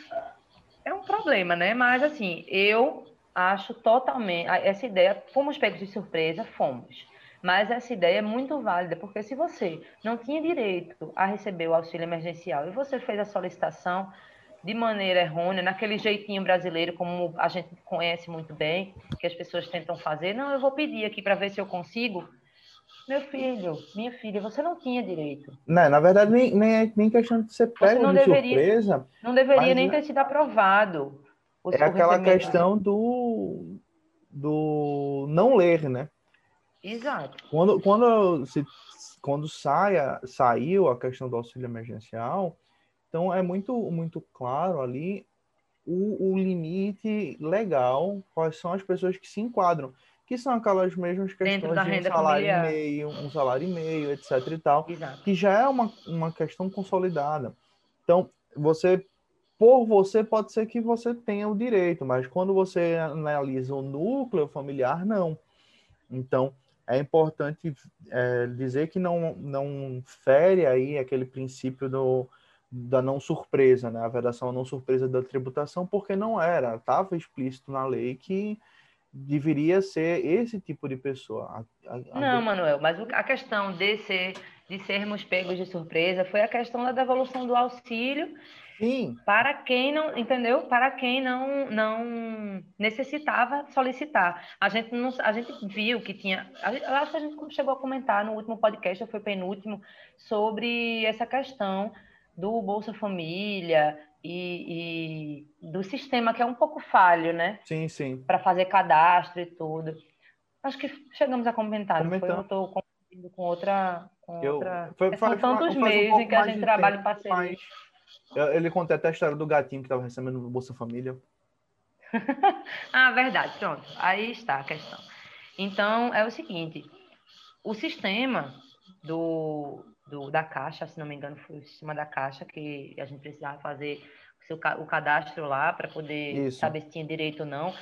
[SPEAKER 1] é um problema, né? Mas assim, eu acho totalmente essa ideia, fomos pegos de surpresa, fomos. Mas essa ideia é muito válida, porque se você não tinha direito a receber o auxílio emergencial e você fez a solicitação, de maneira errônea, naquele jeitinho brasileiro, como a gente conhece muito bem, que as pessoas tentam fazer. Não, eu vou pedir aqui para ver se eu consigo. Meu filho, minha filha, você não tinha direito.
[SPEAKER 3] Não, na verdade, nem, nem, é, nem questão de ser pego de deveria, surpresa.
[SPEAKER 1] Não deveria nem ter sido aprovado.
[SPEAKER 3] é aquela questão do, do não ler, né?
[SPEAKER 1] Exato.
[SPEAKER 3] Quando, quando, se, quando saia, saiu a questão do auxílio emergencial, então é muito, muito claro ali o, o limite legal, quais são as pessoas que se enquadram. que são aquelas mesmas questões de um salário
[SPEAKER 1] familiar.
[SPEAKER 3] e meio, um salário e meio, etc e tal,
[SPEAKER 1] Exato.
[SPEAKER 3] que já é uma, uma questão consolidada. Então, você, por você, pode ser que você tenha o direito, mas quando você analisa o núcleo familiar, não. Então, é importante é, dizer que não, não fere aí aquele princípio do, da não surpresa, né? A vedação à não surpresa da tributação, porque não era, estava explícito na lei que deveria ser esse tipo de pessoa. A, a,
[SPEAKER 1] Não, Manuel, mas a questão de, ser, de sermos pegos de surpresa foi a questão da devolução do auxílio
[SPEAKER 3] Sim,
[SPEAKER 1] para quem não, entendeu? Para quem não, não necessitava solicitar. A gente, não, a gente viu que tinha. a Eu acho que a gente chegou a comentar no último podcast, ou foi penúltimo, sobre essa questão do Bolsa Família e, e do sistema que é um pouco falho, né?
[SPEAKER 3] sim, sim.
[SPEAKER 1] Para fazer cadastro e tudo. Acho que chegamos a comentar, não foi? Eu estou confundindo com outra. Com
[SPEAKER 3] Eu,
[SPEAKER 1] outra...
[SPEAKER 3] foi,
[SPEAKER 1] São
[SPEAKER 3] faz,
[SPEAKER 1] tantos
[SPEAKER 3] faz um pouco
[SPEAKER 1] em que a gente trabalha em parceria.
[SPEAKER 3] ele conta até a história do gatinho que estava recebendo no Bolsa Família. [LAUGHS]
[SPEAKER 1] Ah, verdade, pronto. Aí está a questão. Então, é o seguinte: o sistema do, do- da Caixa, se não me engano, foi o sistema da Caixa que a gente precisava fazer o, seu o cadastro lá para poder
[SPEAKER 3] Isso.
[SPEAKER 1] saber se tinha direito ou não.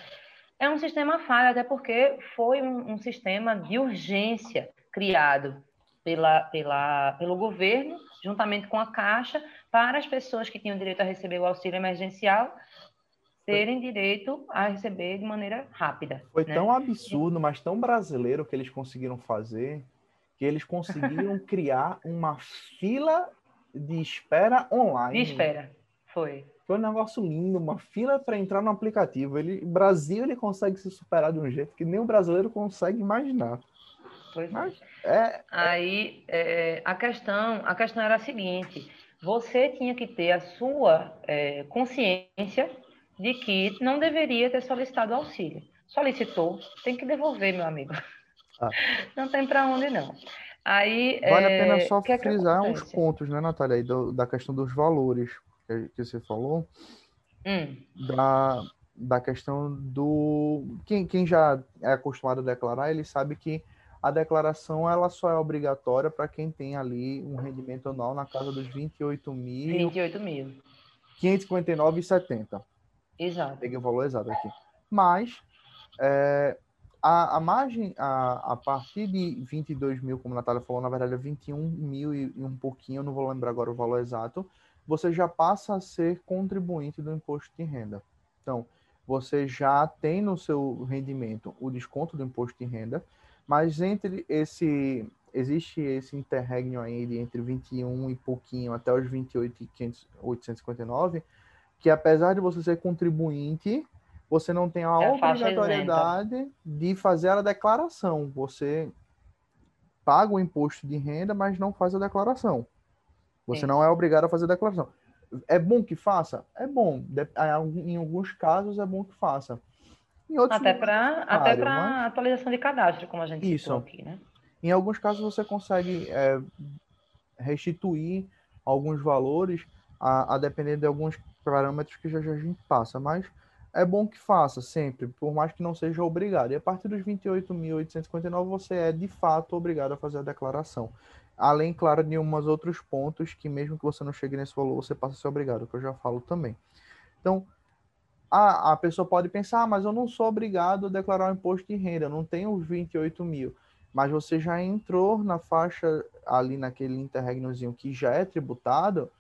[SPEAKER 1] É um sistema falho, até porque foi um, um sistema de urgência criado pela, pela, pelo governo, juntamente com a Caixa, para as pessoas que tinham direito a receber o auxílio emergencial terem direito a receber de maneira rápida.
[SPEAKER 3] Foi
[SPEAKER 1] né?
[SPEAKER 3] tão absurdo, mas tão brasileiro que eles conseguiram fazer, que eles conseguiram [LAUGHS] criar uma fila de espera online.
[SPEAKER 1] De espera. Foi.
[SPEAKER 3] Foi um negócio lindo, uma fila para entrar no aplicativo. Ele, o Brasil ele consegue se superar de um jeito que nem o brasileiro consegue imaginar.
[SPEAKER 1] Pois é.
[SPEAKER 3] Mas é,
[SPEAKER 1] Aí é, a questão, a questão era a seguinte: você tinha que ter a sua é, consciência de que não deveria ter solicitado auxílio. Solicitou, tem que devolver, meu amigo.
[SPEAKER 3] Ah.
[SPEAKER 1] Não tem para onde não. Aí
[SPEAKER 3] vale a
[SPEAKER 1] é,
[SPEAKER 3] pena só
[SPEAKER 1] o que é que
[SPEAKER 3] frisar uns
[SPEAKER 1] acontece?
[SPEAKER 3] pontos, né, Natália, aí do- da questão dos valores que, que você falou.
[SPEAKER 1] Hum,
[SPEAKER 3] da, da questão do. Quem, quem já é acostumado a declarar, ele sabe que a declaração ela só é obrigatória para quem tem ali um rendimento anual na casa dos 28.559,70.
[SPEAKER 1] 28 mil.
[SPEAKER 3] 559,70.
[SPEAKER 1] Exato.
[SPEAKER 3] Peguei o valor exato aqui. Mas é, a, a margem, a, a partir de 22 mil, como a Natália falou, na verdade é 21 mil e, e um pouquinho, eu não vou lembrar agora o valor exato, você já passa a ser contribuinte do imposto de renda. Então, você já tem no seu rendimento o desconto do imposto de renda, mas entre esse existe esse interregno aí de entre 21 e pouquinho até os 28.859, que apesar de você ser contribuinte, você não tem a
[SPEAKER 1] É faixa
[SPEAKER 3] obrigatoriedade de fazer a declaração. Você paga o imposto de renda, mas não faz a declaração. Você
[SPEAKER 1] Sim.
[SPEAKER 3] não é obrigado a fazer a declaração. É bom que faça? É bom. De- Em alguns casos é bom que faça. Em outros
[SPEAKER 1] Até
[SPEAKER 3] é
[SPEAKER 1] para até para
[SPEAKER 3] mas-
[SPEAKER 1] atualização de cadastro, como a gente
[SPEAKER 3] Isso.
[SPEAKER 1] aqui, né?
[SPEAKER 3] Em alguns casos você consegue é, restituir alguns valores a, a depender de alguns parâmetros que já, já a gente passa, mas é bom que faça sempre, por mais que não seja obrigado. E a partir dos 28.859 você é de fato obrigado a fazer a declaração. Além, claro, de umas outros pontos que mesmo que você não chegue nesse valor, você passa a ser obrigado, que eu já falo também. Então, a, a pessoa pode pensar, ah, mas eu não sou obrigado a declarar o imposto de renda, eu não tenho os 28 mil mas você já entrou na faixa ali naquele interregnozinho que já é tributado,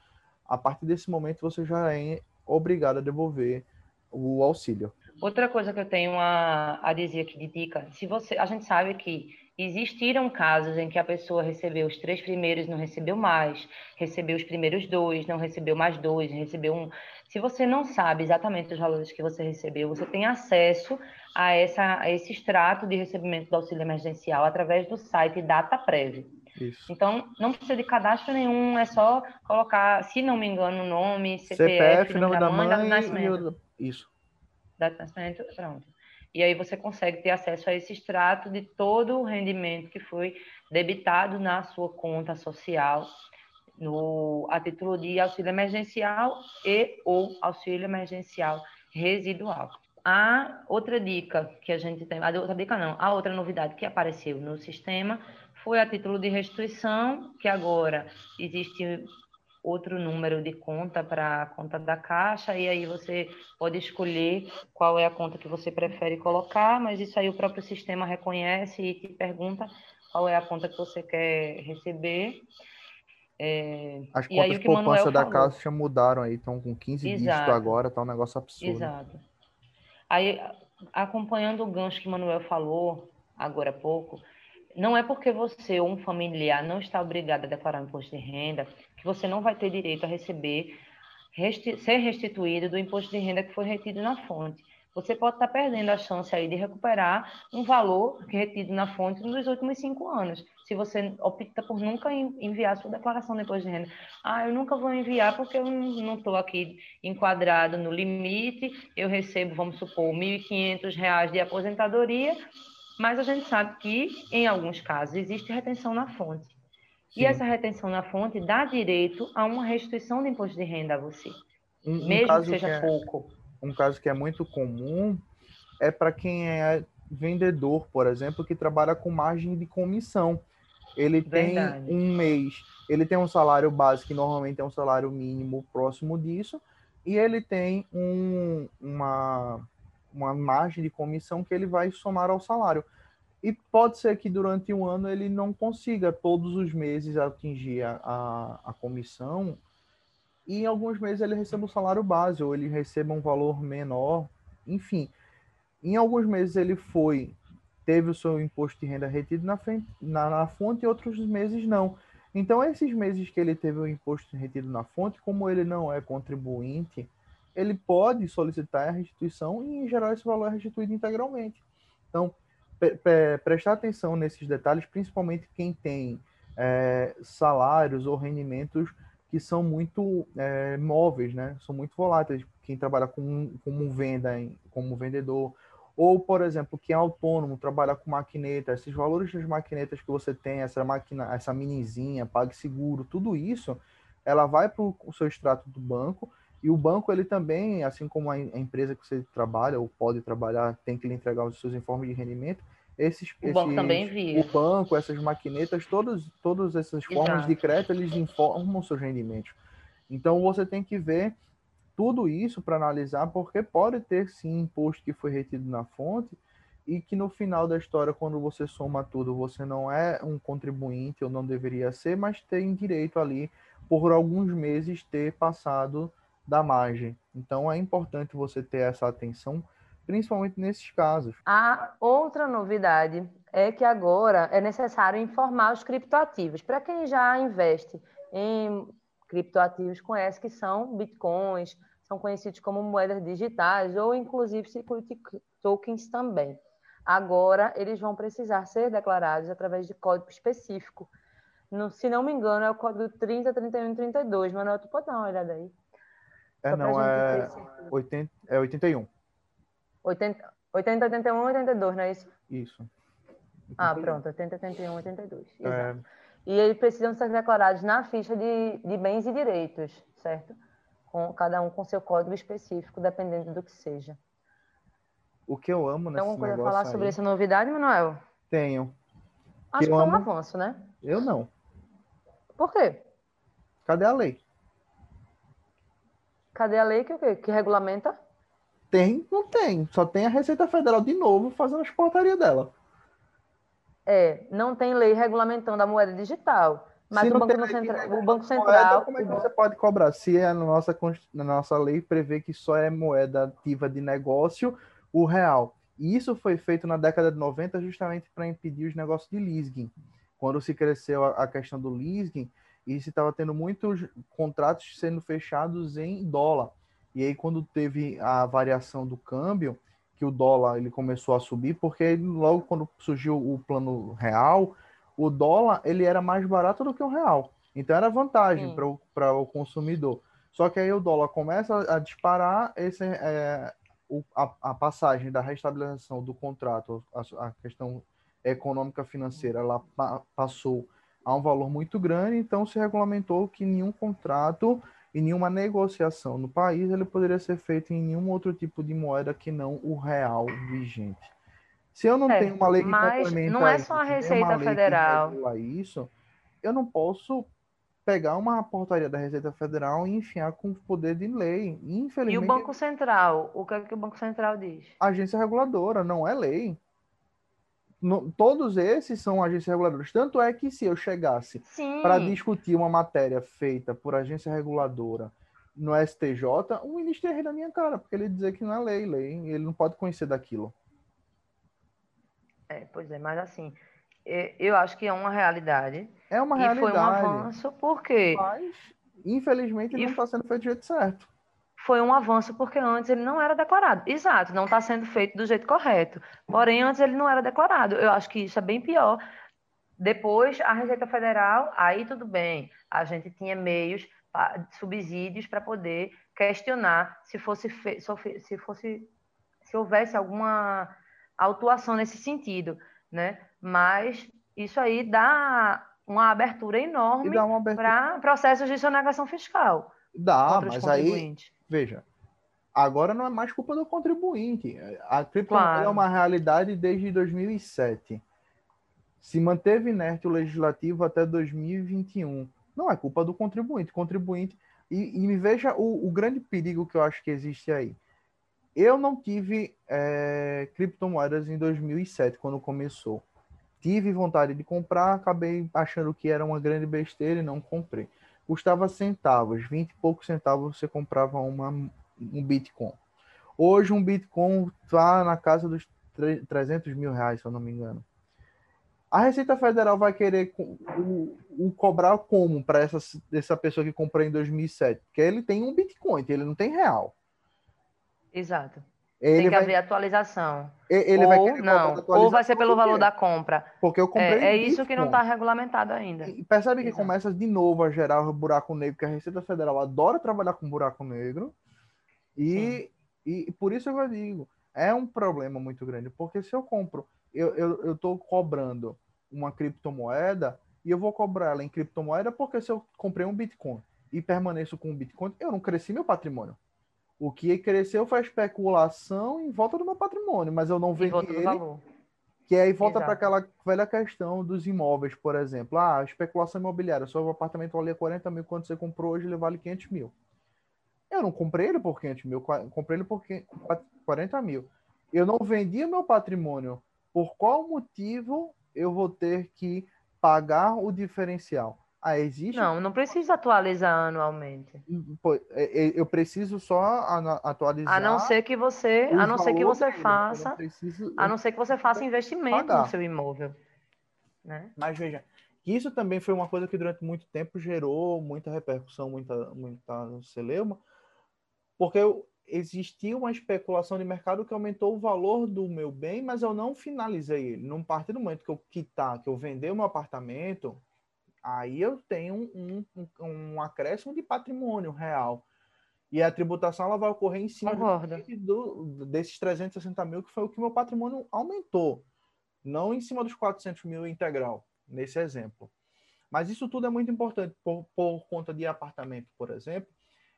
[SPEAKER 3] a partir desse momento você já é obrigado a devolver o auxílio.
[SPEAKER 1] Outra coisa que eu tenho a, a dizer aqui de dica, se você, a gente sabe que existiram casos em que a pessoa recebeu os três primeiros, não recebeu mais, recebeu os primeiros dois, não recebeu mais dois, recebeu um. Se você não sabe exatamente os valores que você recebeu, você tem acesso a, essa, a esse extrato de recebimento do auxílio emergencial através do site DataPrev.
[SPEAKER 3] Isso.
[SPEAKER 1] Então, não precisa de cadastro nenhum, é só colocar, se não me engano, o nome, CPF,
[SPEAKER 3] CPF,
[SPEAKER 1] nome da mãe, data de nascimento
[SPEAKER 3] o- isso.
[SPEAKER 1] data de nascimento, pronto. E aí você consegue ter acesso a esse extrato de todo o rendimento que foi debitado na sua conta social, no, a título de auxílio emergencial e ou auxílio emergencial residual. a outra dica que a gente tem, a outra dica não, a outra novidade que apareceu no sistema foi a título de restituição, que agora existe outro número de conta para a conta da caixa, e aí você pode escolher qual é a conta que você prefere colocar, mas isso aí o próprio sistema reconhece e te pergunta qual é a conta que você quer receber.
[SPEAKER 3] É, As contas de poupança da falou. caixa mudaram aí, estão com 15 Exato. dígitos agora, tá um negócio absurdo.
[SPEAKER 1] Exato. Aí, acompanhando o gancho que o Manuel falou agora há pouco, não é porque você ou um familiar não está obrigado a declarar imposto de renda que você não vai ter direito a receber, resti ser restituído do imposto de renda que foi retido na fonte. Você pode estar perdendo a chance aí de recuperar um valor é retido na fonte nos últimos cinco anos. Se você opta por nunca enviar sua declaração de imposto de renda. Ah, eu nunca vou enviar porque eu não estou aqui enquadrado no limite, eu recebo, vamos supor, R$ 1.500 de aposentadoria, mas a gente sabe que, em alguns casos, existe retenção na fonte. Sim. E essa retenção na fonte dá direito a uma restituição de imposto de renda a você, um, mesmo um que seja que é, pouco.
[SPEAKER 3] Um caso que é muito comum é para quem é vendedor, por exemplo, que trabalha com margem de comissão. Ele Verdade. tem um mês, ele tem um salário básico, que normalmente é um salário mínimo próximo disso, e ele tem um, uma, uma margem de comissão que ele vai somar ao salário. E pode ser que durante um ano ele não consiga todos os meses atingir a, a, a comissão, e em alguns meses ele receba o salário base, ou ele receba um valor menor, enfim. Em alguns meses ele foi, teve o seu imposto de renda retido na, frente, na, na fonte, e outros meses não. Então, esses meses que ele teve o imposto retido na fonte, como ele não é contribuinte, ele pode solicitar a restituição e, em geral, esse valor é restituído integralmente. Então, prestar atenção nesses detalhes, principalmente quem tem é, salários ou rendimentos que são muito é, móveis, né? São muito voláteis. Quem trabalha com, como venda, como vendedor, ou, por exemplo, quem é autônomo, trabalha com maquineta, esses valores das maquinetas que você tem, essa máquina, essa minizinha, PagSeguro, tudo isso, ela vai para o seu extrato do banco, e o banco, ele também, assim como a empresa que você trabalha ou pode trabalhar, tem que lhe entregar os seus informes de rendimento. Esses,
[SPEAKER 1] o banco também via.
[SPEAKER 3] O banco, essas maquinetas, todos, todas essas formas Exato. de crédito, eles informam seus rendimentos. Então, você tem que ver tudo isso para analisar, porque pode ter sim imposto que foi retido na fonte e que no final da história, quando você soma tudo, você não é um contribuinte ou não deveria ser, mas tem direito ali, por alguns meses, ter passado da margem. Então é importante você ter essa atenção, principalmente nesses casos.
[SPEAKER 1] A outra novidade é que agora é necessário informar os criptoativos. Para quem já investe em criptoativos, conhece que são bitcoins, são conhecidos como moedas digitais ou inclusive security tokens também. Agora eles vão precisar ser declarados através de código específico. No, se não me engano, é o código 30, 31 e 32. Manuel, tu pode dar uma olhada aí?
[SPEAKER 3] É, não, é, 80, é 81.
[SPEAKER 1] 80, 80, 81, 82, não é isso?
[SPEAKER 3] Isso.
[SPEAKER 1] 81. Ah, pronto, 80, 81, 82. É... Exato. E eles precisam ser declarados na ficha de, de bens e direitos, certo? Com, cada um com seu código específico, dependendo do que seja.
[SPEAKER 3] O que eu amo nesse Tem
[SPEAKER 1] alguma coisa a falar aí... sobre essa novidade, Manuel?
[SPEAKER 3] Tenho.
[SPEAKER 1] Acho que, que é um avanço, né?
[SPEAKER 3] Eu não.
[SPEAKER 1] Por quê?
[SPEAKER 3] Cadê a lei?
[SPEAKER 1] Cadê a lei que, que regulamenta?
[SPEAKER 3] Tem, não tem. Só tem a Receita Federal de novo fazendo as portarias dela.
[SPEAKER 1] É, não tem lei regulamentando a moeda digital. Mas o banco, centra... o banco, Central.
[SPEAKER 3] Moeda, como é que você pode cobrar? Se a nossa, na nossa lei prevê que só é moeda ativa de negócio o real. E isso foi feito na década de 90 justamente para impedir os negócios de leasing. Quando se cresceu a, a questão do leasing, e se estava tendo muitos contratos sendo fechados em dólar. E aí quando teve a variação do câmbio, que o dólar ele começou a subir, porque logo quando surgiu o plano real, o dólar ele era mais barato do que o real. Então era vantagem para o consumidor. Só que aí o dólar começa a disparar, esse, é, o, a, a, passagem da restabilização do contrato, a, a questão econômica financeira, ela pa, passou a um valor muito grande, então se regulamentou que nenhum contrato e nenhuma negociação no país ele poderia ser feito em nenhum outro tipo de moeda que não o real vigente. Se eu não
[SPEAKER 1] É,
[SPEAKER 3] tenho uma lei que
[SPEAKER 1] mas não é
[SPEAKER 3] isso,
[SPEAKER 1] só a
[SPEAKER 3] tem
[SPEAKER 1] Receita Federal.
[SPEAKER 3] isso, eu não posso pegar uma portaria da Receita Federal e enfiar com poder de lei.
[SPEAKER 1] E
[SPEAKER 3] Infelizmente,
[SPEAKER 1] o Banco Central? O que é que o Banco Central diz?
[SPEAKER 3] agência reguladora, não é lei. No- todos esses são agências reguladoras. Tanto é que se eu chegasse para discutir uma matéria feita por agência reguladora no STJ, o ministro ia rir da minha cara, porque ele ia dizer que não é lei, lei, ele não pode conhecer daquilo.
[SPEAKER 1] É, pois é, mas assim, eu acho que é uma realidade.
[SPEAKER 3] É uma
[SPEAKER 1] E foi um
[SPEAKER 3] realidade,
[SPEAKER 1] avanço porque
[SPEAKER 3] mas infelizmente
[SPEAKER 1] E
[SPEAKER 3] não está sendo feito do jeito certo.
[SPEAKER 1] Foi um avanço porque antes ele não era declarado. Exato, não está sendo feito do jeito correto. Porém, antes ele não era declarado. Eu acho que isso é bem pior. Depois, a Receita Federal, aí tudo bem. A gente tinha meios, subsídios para poder questionar se fosse, se fosse- se houvesse alguma autuação nesse sentido, né? Mas isso aí dá uma abertura enorme para processos de sonegação fiscal
[SPEAKER 3] Dá, mas aí. Veja, agora não é mais culpa do contribuinte. A criptomoeda
[SPEAKER 1] Claro.
[SPEAKER 3] é uma realidade desde 2007. Se manteve inerte o legislativo até 2021. Não é culpa do contribuinte. Contribuinte. E, e me veja o, o grande perigo que eu acho que existe aí. Eu não tive é, criptomoedas em 2007, quando começou. Tive vontade de comprar, acabei achando que era uma grande besteira e não comprei. Custava centavos, 20 e poucos centavos você comprava uma, um Bitcoin. Hoje um Bitcoin está na casa dos tre- 300 mil reais, se eu não me engano. A Receita Federal vai querer o, o cobrar como para essa, essa pessoa que comprou em 2007? Porque ele tem um Bitcoin, ele não tem real.
[SPEAKER 1] Exato.
[SPEAKER 3] Ele
[SPEAKER 1] Tem que
[SPEAKER 3] vai,
[SPEAKER 1] haver atualização.
[SPEAKER 3] ele vai
[SPEAKER 1] ou não, ou vai ser pelo valor da compra.
[SPEAKER 3] Porque eu comprei
[SPEAKER 1] É, é isso que não está regulamentado ainda.
[SPEAKER 3] E percebe que
[SPEAKER 1] Exato.
[SPEAKER 3] começa de novo a gerar o buraco negro, que a Receita Federal adora trabalhar com buraco negro. E, e por isso eu digo, é um problema muito grande. Porque se eu compro, eu estou cobrando uma criptomoeda e eu vou cobrar ela em criptomoeda porque se eu comprei um Bitcoin e permaneço com o Bitcoin, eu não cresci meu patrimônio. O que cresceu foi a especulação em volta do meu patrimônio, mas eu não vendi ele
[SPEAKER 1] valor.
[SPEAKER 3] que aí volta para aquela velha questão dos imóveis, por exemplo. Ah, especulação imobiliária. Seu apartamento valia 40 mil quando você comprou, hoje ele vale 500 mil. Eu não comprei ele por 500 mil, comprei ele por 500 40 mil. Eu não vendi o meu patrimônio. Por qual motivo eu vou ter que pagar o diferencial? Ah, existe.
[SPEAKER 1] Não, não precisa atualizar anualmente.
[SPEAKER 3] Pô, é- é- eu preciso só atualizar.
[SPEAKER 1] A não ser que você, a não ser que você faça,
[SPEAKER 3] preciso-
[SPEAKER 1] a não ser que você faça investimento
[SPEAKER 3] Pagar.
[SPEAKER 1] no seu imóvel, né?
[SPEAKER 3] Mas veja, isso também foi uma coisa que durante muito tempo gerou muita repercussão, muita, muita celeuma, porque eu- existia uma especulação de mercado que aumentou o valor do meu bem, mas eu não finalizei ele. Num partir do momento que eu quitar, que eu vender o meu apartamento, aí eu tenho um, um, um acréscimo de patrimônio real. E a tributação ela vai ocorrer em cima do, desses 360 mil, que foi o que meu patrimônio aumentou. Não em cima dos 400 mil integral, nesse exemplo. Mas isso tudo é muito importante. Por, por conta de apartamento, por exemplo,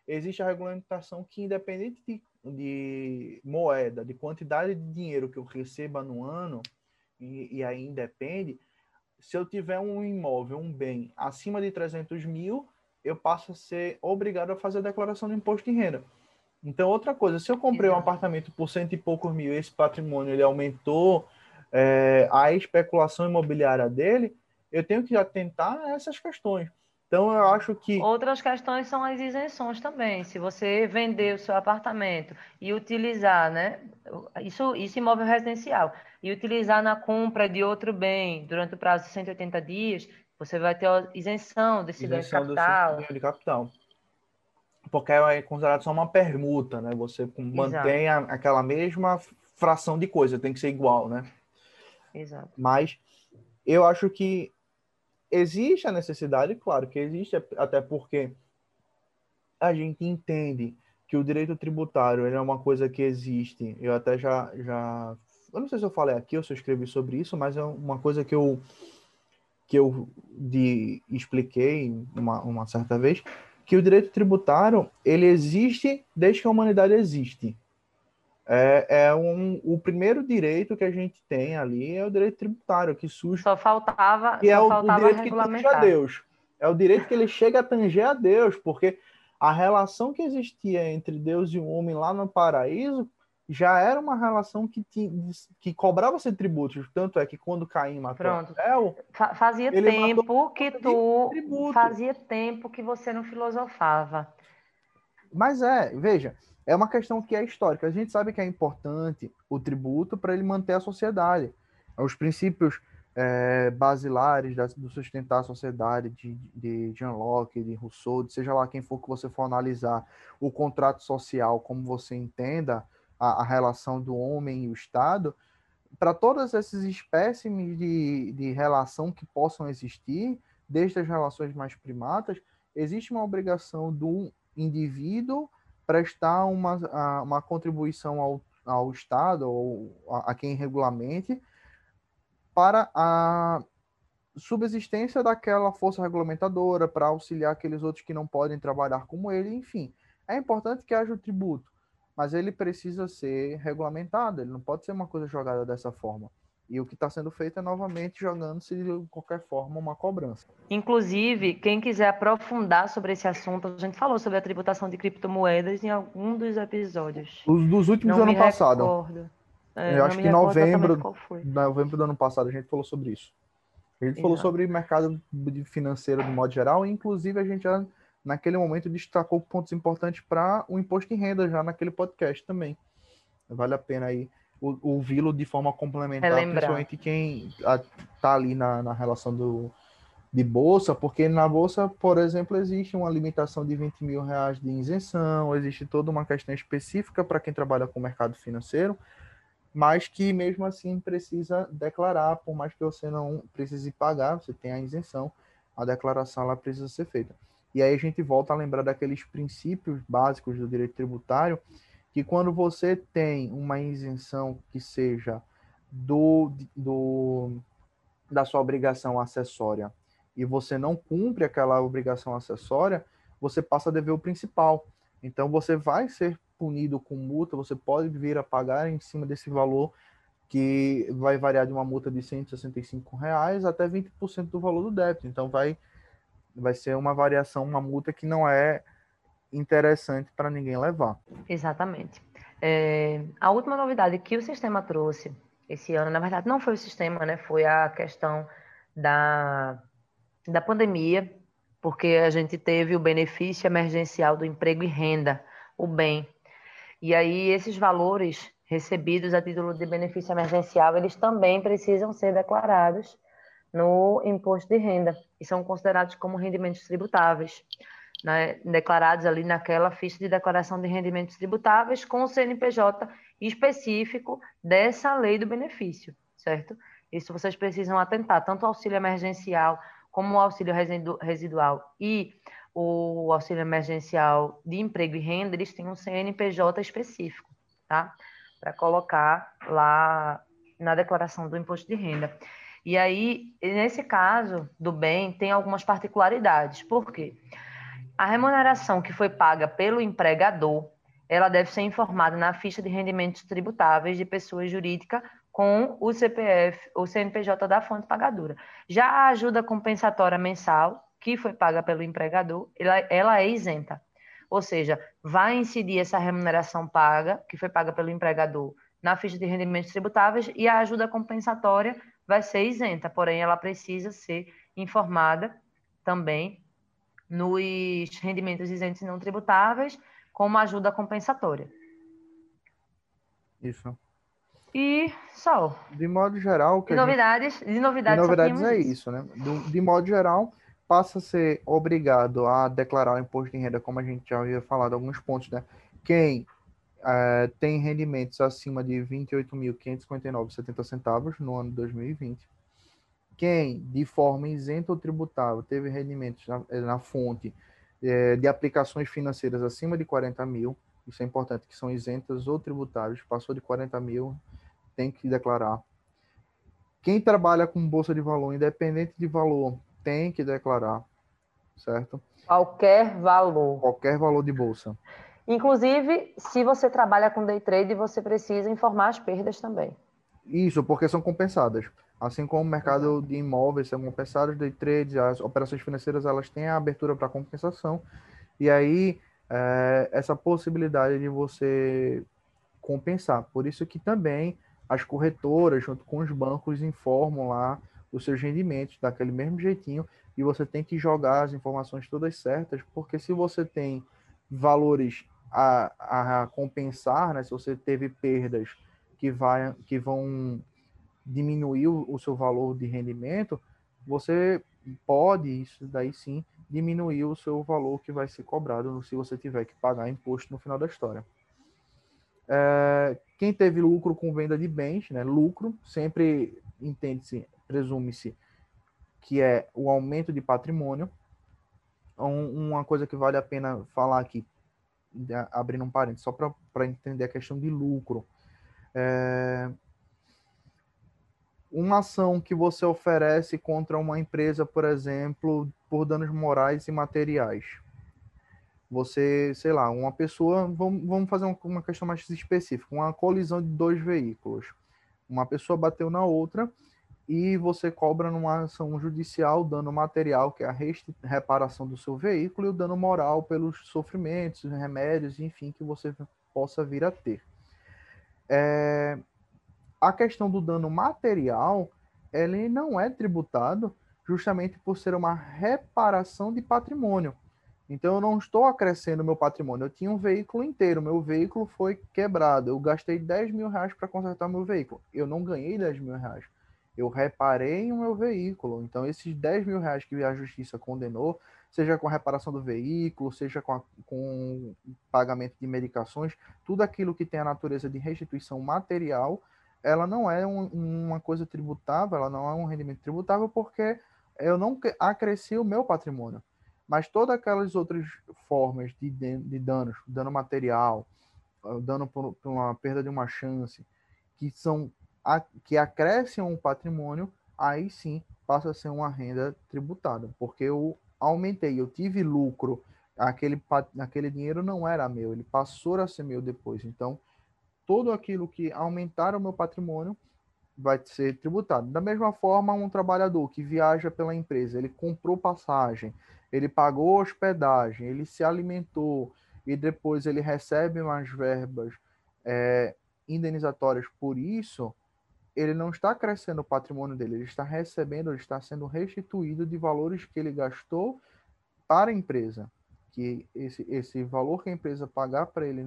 [SPEAKER 3] existe a regulamentação que, independente de, de moeda, de quantidade de dinheiro que eu receba no ano, e, e aí independe, se eu tiver um imóvel, um bem acima de 300 mil, eu passo a ser obrigado a fazer a declaração do imposto de renda. Então, outra coisa, se eu comprei um
[SPEAKER 1] Exato.
[SPEAKER 3] apartamento por cento e poucos mil, esse patrimônio ele aumentou, é, a especulação imobiliária dele, eu tenho que atentar a essas questões. Então, eu acho que
[SPEAKER 1] Outras questões são as isenções também. Se você vender o seu apartamento e utilizar, né? Isso, isso imóvel residencial, e utilizar na compra de outro bem durante o prazo de 180 dias, você vai ter isenção desse ganho de capital.
[SPEAKER 3] ganho de capital. Porque é considerado só uma permuta, né? Você mantém a- aquela mesma fração de coisa, tem que ser igual, né?
[SPEAKER 1] Exato.
[SPEAKER 3] Mas eu acho que existe a necessidade, claro que existe, até porque a gente entende que o direito tributário é uma coisa que existe. Eu até já, já. Eu não sei se eu falei aqui ou se eu escrevi sobre isso, mas é uma coisa que eu, que eu de, expliquei uma, uma certa vez, que o direito tributário ele existe desde que a humanidade existe. É, é um, o primeiro direito que a gente tem ali é o direito tributário, que surge.
[SPEAKER 1] Só faltava, só
[SPEAKER 3] é o, o direito que tange a Deus. É o direito que ele chega a tanger a Deus, porque a relação que existia entre Deus e o homem lá no paraíso já era uma relação que, que cobrava-se tributos. Tanto é que quando Caim matou
[SPEAKER 1] Pronto. Abel, fazia tempo que tu fazia tempo que você não filosofava.
[SPEAKER 3] Mas é, veja, é uma questão que é histórica. A gente sabe que é importante o tributo para ele manter a sociedade. Os princípios é, basilares da, do sustentar a sociedade de, de Jean Locke, de Rousseau, de seja lá quem for que você for analisar o contrato social como você entenda, a, a relação do homem e o Estado, para todas essas espécimes de, de relação que possam existir, desde as relações mais primatas, existe uma obrigação do indivíduo prestar uma, uma contribuição ao, ao Estado ou a, a quem regulamente para a subsistência daquela força regulamentadora, para auxiliar aqueles outros que não podem trabalhar como ele, enfim. É importante que haja o tributo, mas ele precisa ser regulamentado, ele não pode ser uma coisa jogada dessa forma. E o que está sendo feito é novamente jogando-se de qualquer forma uma cobrança.
[SPEAKER 1] Inclusive, quem quiser aprofundar sobre esse assunto, a gente falou sobre a tributação de criptomoedas em algum dos episódios.
[SPEAKER 3] Os dos últimos do ano passado. É, eu acho que em novembro, novembro do ano passado a gente falou sobre isso. A gente Exato. falou sobre mercado financeiro de modo geral, e inclusive a gente já naquele momento destacou pontos importantes para o imposto de renda já naquele podcast também. Vale a pena aí ouvi-lo de forma complementar, Relembrar. principalmente quem está ali na, na relação do, de bolsa, porque na bolsa, por exemplo, existe uma limitação de 20 mil reais de isenção, existe toda uma questão específica para quem trabalha com o mercado financeiro, mas que mesmo assim precisa declarar, por mais que você não precise pagar, você tem a isenção, a declaração ela precisa ser feita. E aí a gente volta a lembrar daqueles princípios básicos do direito tributário, que quando você tem uma isenção que seja do, do da sua obrigação acessória e você não cumpre aquela obrigação acessória, você passa a dever o principal. Então você vai ser punido com multa, você pode vir a pagar em cima desse valor que vai variar de uma multa de 165 reais até 20% do valor do débito. Então vai vai ser uma variação, uma multa que não é interessante para ninguém levar.
[SPEAKER 1] Exatamente. É, a última novidade que o sistema trouxe esse ano, na verdade, não foi o sistema, né? Foi a questão da, da pandemia, porque a gente teve o benefício emergencial do emprego e renda, o BEM, e aí esses valores recebidos a título de benefício emergencial, eles também precisam ser declarados no imposto de renda e são considerados como rendimentos tributáveis, né? declarados ali naquela ficha de declaração de rendimentos tributáveis com o CNPJ específico dessa lei do benefício, certo? Isso vocês precisam atentar, tanto o auxílio emergencial como o auxílio residual e o auxílio emergencial de emprego e renda, eles têm um CNPJ específico, tá? Para colocar lá na declaração do imposto de renda. E aí, nesse caso do bem, tem algumas particularidades. Por quê? A remuneração que foi paga pelo empregador, ela deve ser informada na ficha de rendimentos tributáveis de pessoa jurídica com o CPF, o CNPJ da fonte pagadora. Já a ajuda compensatória mensal, que foi paga pelo empregador, ela, ela é isenta. Ou seja, vai incidir essa remuneração paga, que foi paga pelo empregador, na ficha de rendimentos tributáveis e a ajuda compensatória vai ser isenta, porém ela precisa ser informada também nos rendimentos isentos e não tributáveis como ajuda compensatória.
[SPEAKER 3] Isso.
[SPEAKER 1] E só.
[SPEAKER 3] De modo geral,
[SPEAKER 1] de novidades, gente... de novidades,
[SPEAKER 3] de novidades é isso, né? de modo geral, passa a ser obrigado a declarar o imposto de renda, como a gente já havia falado, alguns pontos, né? Quem é, tem rendimentos acima de R$ 28.559,70 centavos no ano de 2020. Quem, de forma isenta ou tributável, teve rendimentos na, eh, na fonte é, de aplicações financeiras acima de 40 mil, isso é importante, que são isentas ou tributáveis, passou de 40 mil, tem que declarar. Quem trabalha com bolsa de valor, independente de valor, tem que declarar. certo?
[SPEAKER 1] Qualquer valor.
[SPEAKER 3] Qualquer valor de bolsa.
[SPEAKER 1] Inclusive, se você trabalha com day trade, você precisa informar as perdas também.
[SPEAKER 3] Isso, porque são compensadas. Assim como o mercado de imóveis são compensados, day trade, as operações financeiras elas têm a abertura para compensação. E aí, é, essa possibilidade de você compensar. Por isso que também as corretoras, junto com os bancos, informam lá os seus rendimentos daquele mesmo jeitinho e você tem que jogar as informações todas certas, porque se você tem valores a, a compensar, né, se você teve perdas que, vai, que vão diminuir o, o seu valor de rendimento, você pode, isso daí sim, diminuir o seu valor que vai ser cobrado se você tiver que pagar imposto no final da história. É, quem teve lucro com venda de bens, né, lucro, sempre entende-se, presume-se que é o aumento de patrimônio. Um, uma coisa que vale a pena falar aqui, abrindo um parênteses, só para entender a questão de lucro. É, uma ação que você oferece contra uma empresa, por exemplo, por danos morais e materiais. Você, sei lá, uma pessoa, vamos, fazer uma questão mais específica, uma colisão de dois veículos. Uma pessoa bateu na outra e você cobra numa ação judicial dano material, que é a reparação do seu veículo, e o dano moral pelos sofrimentos, remédios, enfim, que você possa vir a ter. É, a questão do dano material, ele não é tributado justamente por ser uma reparação de patrimônio. Então eu não estou acrescendo meu patrimônio. Eu tinha um veículo inteiro, meu veículo foi quebrado. Eu gastei 10 mil reais para consertar meu veículo. Eu não ganhei 10 mil reais. Eu reparei o meu veículo. Então, esses 10 mil reais que a justiça condenou, seja com reparação do veículo, seja com, a, com pagamento de medicações, tudo aquilo que tem a natureza de restituição material, ela não é um, uma coisa tributável, ela não é um rendimento tributável porque eu não acresci o meu patrimônio. Mas todas aquelas outras formas de, de danos, dano material, ah, dano por, por uma perda de uma chance, que são a, que acrescem um patrimônio, aí sim passa a ser uma renda tributada, porque eu aumentei, eu tive lucro, aquele, aquele dinheiro não era meu, ele passou a ser meu depois. Então, tudo aquilo que aumentar o meu patrimônio vai ser tributado. Da mesma forma, um trabalhador que viaja pela empresa, ele comprou passagem, ele pagou hospedagem, ele se alimentou e depois ele recebe mais verbas é, indenizatórias por isso, ele não está crescendo o patrimônio dele, ele está recebendo, ele está sendo restituído de valores que ele gastou para a empresa. Que esse, esse valor que a empresa pagar para ele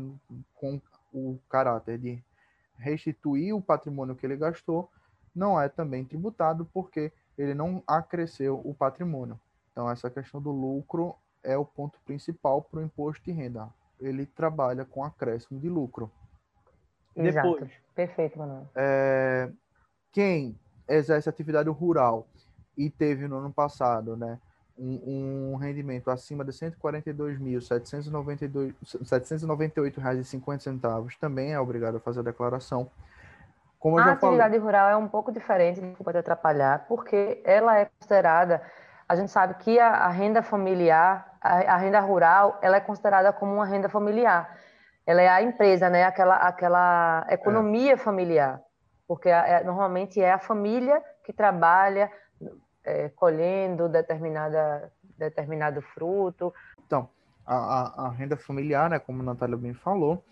[SPEAKER 3] com o caráter de restituir o patrimônio que ele gastou, não é também tributado porque ele não acresceu o patrimônio. Então, essa questão do lucro é o ponto principal para o imposto de renda. Ele trabalha com acréscimo de lucro.
[SPEAKER 1] Exato. Depois, Perfeito, Manuel.
[SPEAKER 3] É, quem exerce atividade rural e teve no ano passado, né, um, um rendimento acima de R$ 142.798,50 também é obrigado a fazer a declaração.
[SPEAKER 1] Como a atividade falei... rural é um pouco diferente, pode atrapalhar, porque ela é considerada, a gente sabe que a, a renda familiar, a, a, renda rural, ela é considerada como uma renda familiar. Ela é a empresa, né? Aquela, aquela economia é. familiar, porque é, normalmente é a família que trabalha é, colhendo determinada, determinado fruto.
[SPEAKER 3] Então, a, a, renda familiar, né, como a Natália bem falou,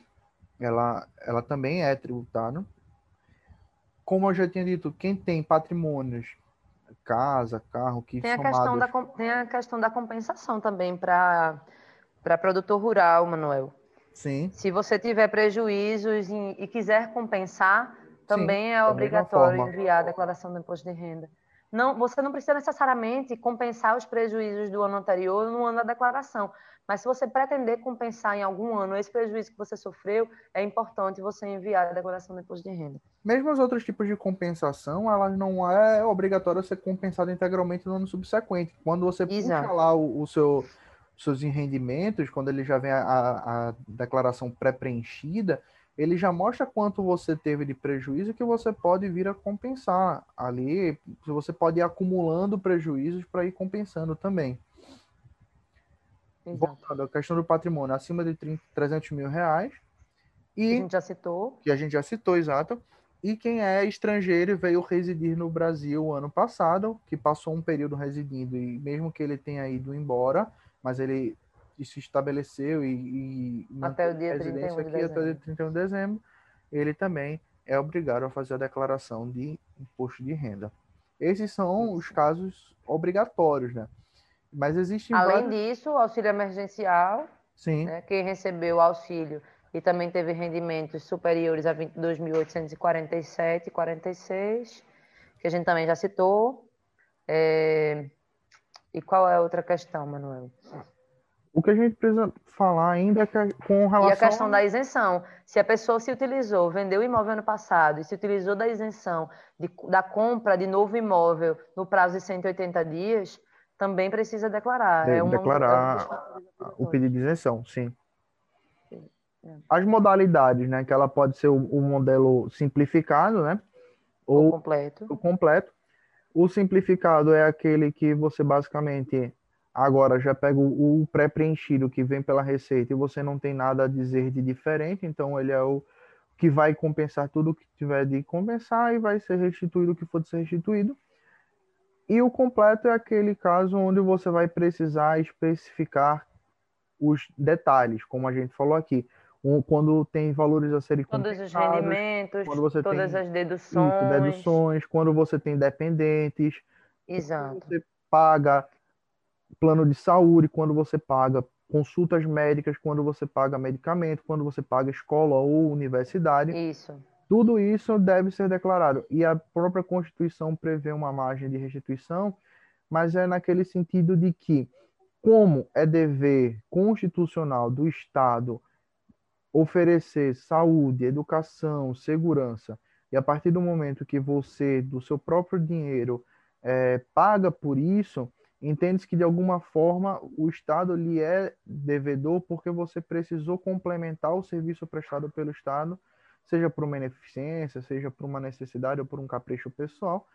[SPEAKER 3] ela, ela também é tributada. Como eu já tinha dito, quem tem patrimônios, casa, carro, que
[SPEAKER 1] tem
[SPEAKER 3] somados...
[SPEAKER 1] a questão da Tem a questão da compensação também para produtor rural, Manuel.
[SPEAKER 3] Sim.
[SPEAKER 1] Se você tiver prejuízos e, e quiser compensar, também Sim, é obrigatório enviar a declaração do imposto de renda não, você não precisa necessariamente compensar os prejuízos do ano anterior no ano da declaração. Mas se você pretender compensar em algum ano esse prejuízo que você sofreu, é importante você enviar a declaração de imposto de renda.
[SPEAKER 3] Mesmo os outros tipos de compensação, elas não é obrigatório ser compensada integralmente no ano subsequente. Quando você Exato. puxa lá o, o seu seus rendimentos, quando ele já vem a, a declaração pré-preenchida, ele já mostra quanto você teve de prejuízo que você pode vir a compensar. Ali, você pode ir acumulando prejuízos para ir compensando também.
[SPEAKER 1] Exato.
[SPEAKER 3] voltando à questão do patrimônio, acima de 30, 300 mil reais.
[SPEAKER 1] Que
[SPEAKER 3] E
[SPEAKER 1] a gente já citou.
[SPEAKER 3] que a gente já citou, exato. E quem é estrangeiro e veio residir no Brasil ano passado, que passou um período residindo, e mesmo que ele tenha ido embora, mas ele se estabeleceu e, e
[SPEAKER 1] Até o dia
[SPEAKER 3] residência
[SPEAKER 1] 31 de
[SPEAKER 3] aqui até o dia
[SPEAKER 1] dezembro.
[SPEAKER 3] 31 de dezembro, ele também é obrigado a fazer a declaração de imposto de renda. Esses são os casos obrigatórios, né? Mas existem
[SPEAKER 1] Além
[SPEAKER 3] vários...
[SPEAKER 1] disso, o auxílio emergencial,
[SPEAKER 3] Sim,
[SPEAKER 1] né, quem recebeu auxílio e também teve rendimentos superiores a 22.847 e 46, que a gente também já citou. É, E qual é a outra questão, Manuel?
[SPEAKER 3] o que a gente precisa falar ainda é que com relação
[SPEAKER 1] E a questão da isenção. Se a pessoa se utilizou, vendeu o imóvel ano passado e se utilizou da isenção de- da compra de novo imóvel no prazo de 180 dias, também precisa declarar.
[SPEAKER 3] Deve
[SPEAKER 1] é
[SPEAKER 3] declarar
[SPEAKER 1] é
[SPEAKER 3] o pedido de isenção, sim.
[SPEAKER 1] É.
[SPEAKER 3] As modalidades, né? Que ela pode ser o, o modelo simplificado, né?
[SPEAKER 1] Ou
[SPEAKER 3] Ou
[SPEAKER 1] completo.
[SPEAKER 3] o completo. O simplificado é aquele que você basicamente agora já pega o, pré-preenchido que vem pela receita e você não tem nada a dizer de diferente, então ele é o que vai compensar tudo o que tiver de compensar e vai ser restituído o que for de ser restituído. E o completo é aquele caso onde você vai precisar especificar os detalhes, como a gente falou aqui. Um- quando tem valores a serem
[SPEAKER 1] Todos os rendimentos,
[SPEAKER 3] quando você
[SPEAKER 1] todas
[SPEAKER 3] tem
[SPEAKER 1] as
[SPEAKER 3] isso,
[SPEAKER 1] deduções.
[SPEAKER 3] deduções, quando você tem dependentes,
[SPEAKER 1] Exato.
[SPEAKER 3] você paga plano de saúde, quando você paga consultas médicas, quando você paga medicamento, quando você paga escola ou universidade,
[SPEAKER 1] Isso.
[SPEAKER 3] tudo isso deve ser declarado. E a própria Constituição prevê uma margem de restituição, mas é naquele sentido de que, como é dever constitucional do Estado oferecer saúde, educação, segurança, e a partir do momento que você, do seu próprio dinheiro, eh, paga por isso, entende-se que de alguma forma o Estado lhe é devedor porque você precisou complementar o serviço prestado pelo Estado, seja por uma ineficiência, seja por uma necessidade ou por um capricho pessoal,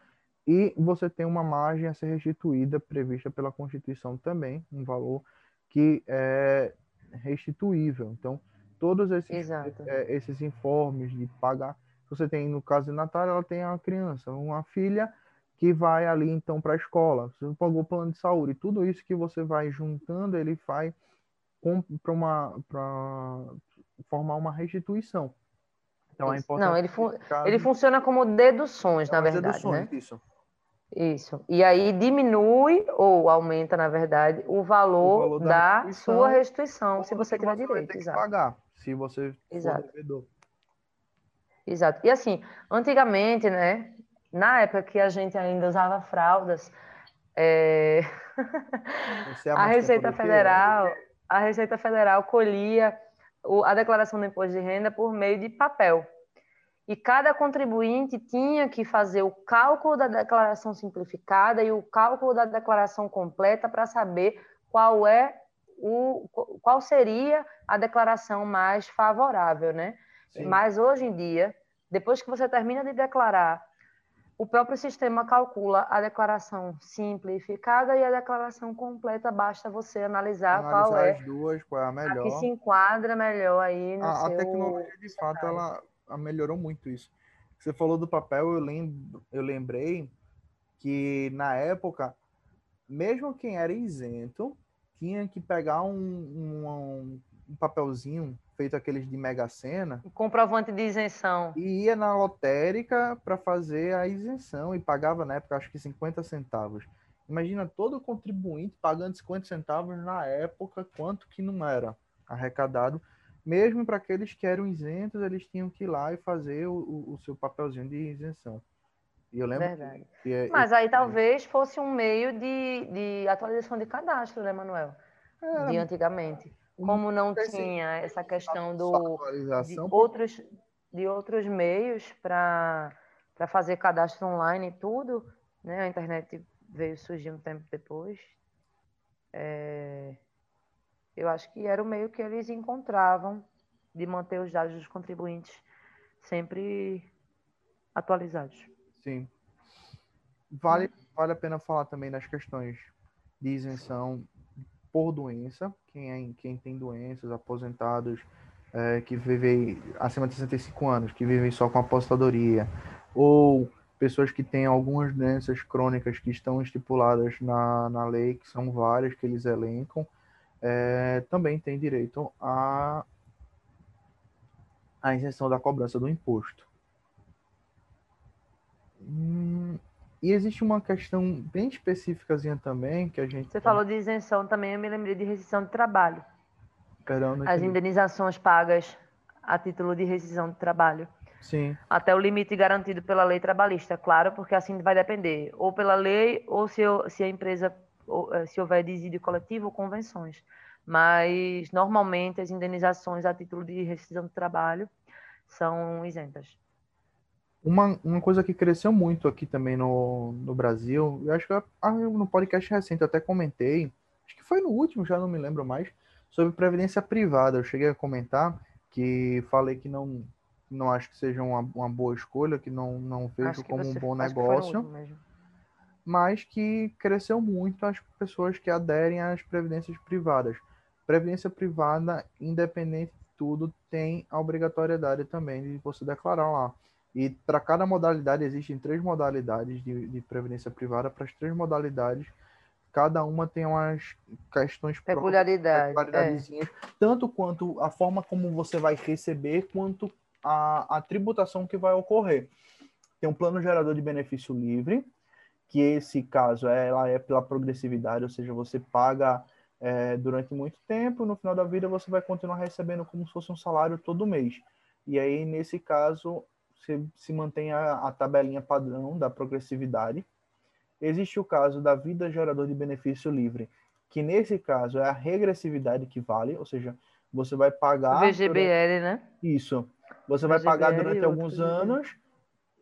[SPEAKER 3] e você tem uma margem a ser restituída prevista pela Constituição também, um valor que é restituível. Então, todos esses, eh, esses informes de pagar, você tem no caso de Natália, ela tem uma criança, uma filha que vai ali então para a escola, você pagou plano de saúde, tudo isso que você vai juntando, ele vai para uma para formar uma restituição. Então é
[SPEAKER 1] Isso.
[SPEAKER 3] importante
[SPEAKER 1] Não, ele, fun- ele funciona como deduções, na
[SPEAKER 3] as
[SPEAKER 1] verdade,
[SPEAKER 3] deduções,
[SPEAKER 1] né?
[SPEAKER 3] Isso.
[SPEAKER 1] Isso. E aí diminui ou aumenta, na verdade, o valor,
[SPEAKER 3] O valor da
[SPEAKER 1] da
[SPEAKER 3] restituição,
[SPEAKER 1] sua restituição, se você tiver
[SPEAKER 3] vai
[SPEAKER 1] direito.
[SPEAKER 3] ter que
[SPEAKER 1] Exato.
[SPEAKER 3] pagar, se você for
[SPEAKER 1] Exato.
[SPEAKER 3] devedor.
[SPEAKER 1] Exato. E assim, antigamente, né? Na época que a gente ainda usava fraldas, é,
[SPEAKER 3] é
[SPEAKER 1] a Receita. Federal, a Receita Federal colhia a declaração do imposto de renda por meio de papel. E cada contribuinte tinha que fazer o cálculo da declaração simplificada e o cálculo da declaração completa para saber qual é o qual seria a declaração mais favorável, né?
[SPEAKER 3] Sim.
[SPEAKER 1] Mas hoje em dia, depois que você termina de declarar, o próprio sistema calcula a declaração simplificada e a declaração completa, basta você analisar,
[SPEAKER 3] Analisar
[SPEAKER 1] qual é
[SPEAKER 3] as duas, qual é a
[SPEAKER 1] a
[SPEAKER 3] melhor.
[SPEAKER 1] que se enquadra melhor aí no
[SPEAKER 3] a, a
[SPEAKER 1] seu
[SPEAKER 3] tecnologia de fato ela a- melhorou muito isso. Você falou do papel, eu lembro, eu lembrei que na época, mesmo quem era isento tinha que pegar um, um, um papelzinho feito aqueles de Mega Sena
[SPEAKER 1] o comprovante de isenção.
[SPEAKER 3] e ia na lotérica para fazer a isenção e pagava na época acho que 50 centavos. Imagina todo contribuinte pagando 50 centavos na época, quanto que não era arrecadado. Mesmo para aqueles que eram isentos, eles tinham que ir lá e fazer o, o- o seu papelzinho de isenção. E eu lembro
[SPEAKER 1] Verdade.
[SPEAKER 3] que é,
[SPEAKER 1] Mas aí talvez fosse um meio de, de atualização de cadastro, né, Manuel?
[SPEAKER 3] era
[SPEAKER 1] De antigamente. Como não tinha essa questão do, de
[SPEAKER 3] atualização,
[SPEAKER 1] outros, de outros meios para para fazer cadastro online e tudo, né? A internet veio surgir um tempo depois. É, eu acho que era o meio que eles encontravam de manter os dados dos contribuintes sempre atualizados.
[SPEAKER 3] Sim. Vale, vale a pena falar também das questões de isenção. por doença, quem, é, quem tem doenças, aposentados é, que vivem acima de 65 anos, que vivem só com aposentadoria, ou pessoas que têm algumas doenças crônicas que estão estipuladas na, na lei, que são várias que eles elencam, é, também tem direito a, a isenção da cobrança do imposto. Hum, e existe uma questão bem específica também que a gente.
[SPEAKER 1] Você falou de isenção também, eu me lembrei de rescisão de trabalho.
[SPEAKER 3] Perdão,
[SPEAKER 1] As indenizações pagas a título de rescisão de trabalho.
[SPEAKER 3] Sim.
[SPEAKER 1] Até o limite garantido pela lei trabalhista, claro, porque assim vai depender, ou pela lei, ou se, se a empresa, eh, se houver desídio coletivo ou convenções. Mas, normalmente, as indenizações a título de rescisão de trabalho são isentas.
[SPEAKER 3] Uma, uma coisa que cresceu muito aqui também no, no Brasil, eu acho que ah, no podcast recente eu até comentei, acho que foi no último, já não me lembro mais, sobre previdência privada. Eu cheguei a comentar que falei que não, não acho que seja uma, uma boa escolha, que não, não vejo como você, um bom negócio, que mas que cresceu muito as pessoas que aderem às previdências privadas. Previdência privada, independente de tudo, tem a obrigatoriedade também de você declarar lá. E para cada modalidade, existem três modalidades de, de previdência privada. Para as três modalidades, cada uma tem umas questões
[SPEAKER 1] peculiaridades,
[SPEAKER 3] próprias, é. tanto quanto a forma como você vai receber, quanto a, a tributação que vai ocorrer. Tem um plano gerador de benefício livre, que esse caso é, ela é pela progressividade, ou seja, você paga é, durante muito tempo, no final da vida você vai continuar recebendo como se fosse um salário todo mês. E aí, nesse caso, se, se mantém a, a tabelinha padrão da progressividade. Existe o caso da vida gerador de benefício livre, que nesse caso é a regressividade que vale, ou seja, você vai pagar.
[SPEAKER 1] VGBL, né?
[SPEAKER 3] Isso. Você vai pagar durante alguns anos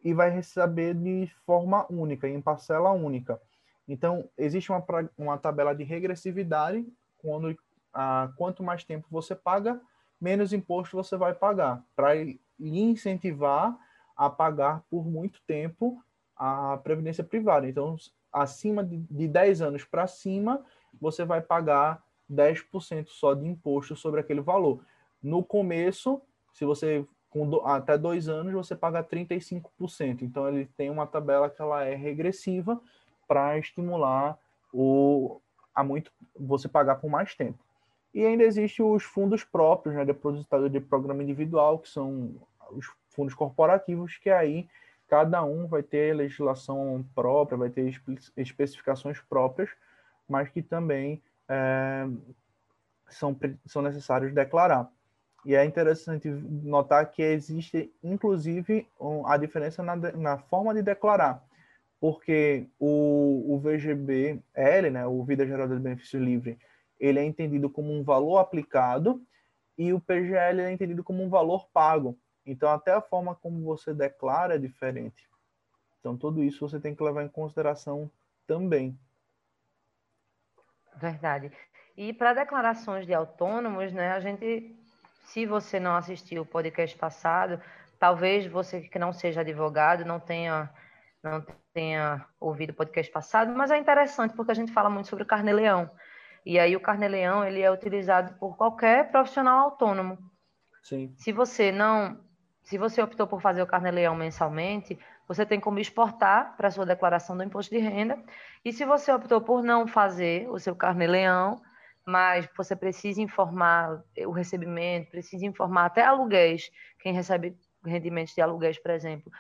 [SPEAKER 3] e vai receber de forma única, em parcela única. Então, existe uma, uma tabela de regressividade, quando ah, quanto mais tempo você paga, menos imposto você vai pagar, para incentivar a pagar por muito tempo a previdência privada. Então, acima de, de 10 anos para cima, você vai pagar 10% só de imposto sobre aquele valor. No começo, se você com do, até dois anos, você paga 35%. Então, ele tem uma tabela que ela é regressiva para estimular o, a muito você pagar por mais tempo. E ainda existe os fundos próprios, né, depositado de programa individual, que são os fundos corporativos, que aí cada um vai ter legislação própria, vai ter especificações próprias, mas que também é, são, são necessários declarar. E é interessante notar que existe, inclusive, a diferença na, na forma de declarar, porque o, o VGBL, né, o Vida Geradora de Benefício Livre, ele é entendido como um valor aplicado e o PGL é entendido como um valor pago. Então, até a forma como você declara é diferente. Então, tudo isso você tem que levar em consideração também.
[SPEAKER 1] Verdade. E para declarações de autônomos, né, a gente, se você não assistiu o podcast passado, talvez você que não seja advogado não tenha não tenha ouvido o podcast passado, mas é interessante porque a gente fala muito sobre o carnê-leão. E aí o carnê-leão ele é utilizado por qualquer profissional autônomo.
[SPEAKER 3] Sim.
[SPEAKER 1] Se você não se você optou por fazer o carnê-leão mensalmente, você tem como exportar para sua declaração do imposto de renda. E se você optou por não fazer o seu carnê-leão, mas você precisa informar o recebimento, precisa informar até aluguéis, quem recebe rendimentos de aluguéis, por exemplo,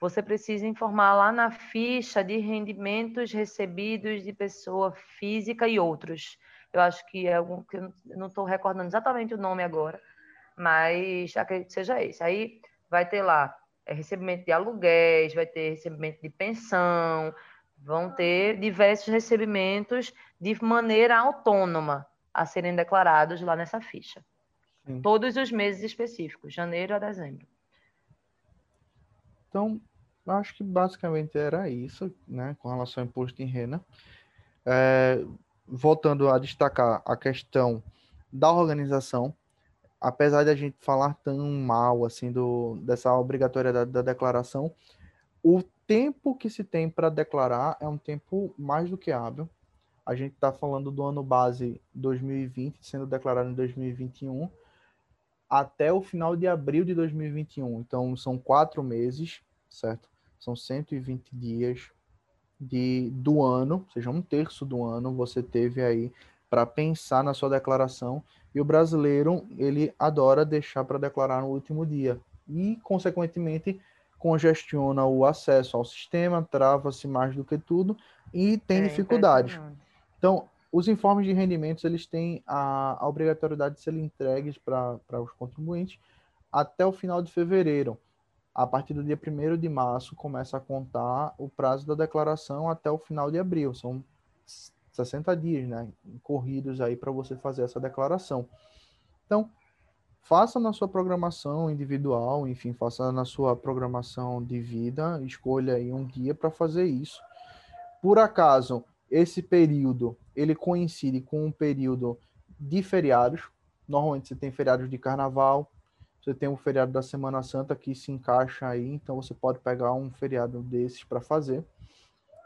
[SPEAKER 1] você precisa informar lá na ficha de rendimentos recebidos de pessoa física e outros. Eu acho que é algum que eu não estou recordando exatamente o nome agora, mas acredito que seja esse. Aí vai ter lá é, recebimento de aluguéis, vai ter recebimento de pensão, vão ter diversos recebimentos de maneira autônoma a serem declarados lá nessa ficha. Sim. Todos os meses específicos, janeiro a dezembro.
[SPEAKER 3] Então, acho que basicamente era isso, né, com relação ao imposto em renda. É, voltando a destacar a questão da organização, apesar de a gente falar tão mal assim do, dessa obrigatoriedade da declaração, o tempo que se tem para declarar é um tempo mais do que hábil. A gente está falando do ano base 2020, sendo declarado em 2021, até o final de abril de 2021. Então, são quatro meses, certo? São 120 dias de, do ano, ou seja, um terço do ano você teve aí para pensar na sua declaração. E o brasileiro, ele adora deixar para declarar no último dia. E, consequentemente, congestiona o acesso ao sistema, trava-se mais do que tudo e tem é, dificuldades. Então, os informes de rendimentos, eles têm a, a obrigatoriedade de serem entregues para os contribuintes até o final de fevereiro a partir do dia 1 de março começa a contar o prazo da declaração até o final de abril. São 60 dias, né? Corridos aí para você fazer essa declaração. Então, faça na sua programação individual, enfim, faça na sua programação de vida, escolha aí um dia para fazer isso. Por acaso, esse período, ele coincide com um período de feriados. Normalmente você tem feriados de carnaval, você tem um feriado da Semana Santa que se encaixa aí, então você pode pegar um feriado desses para fazer.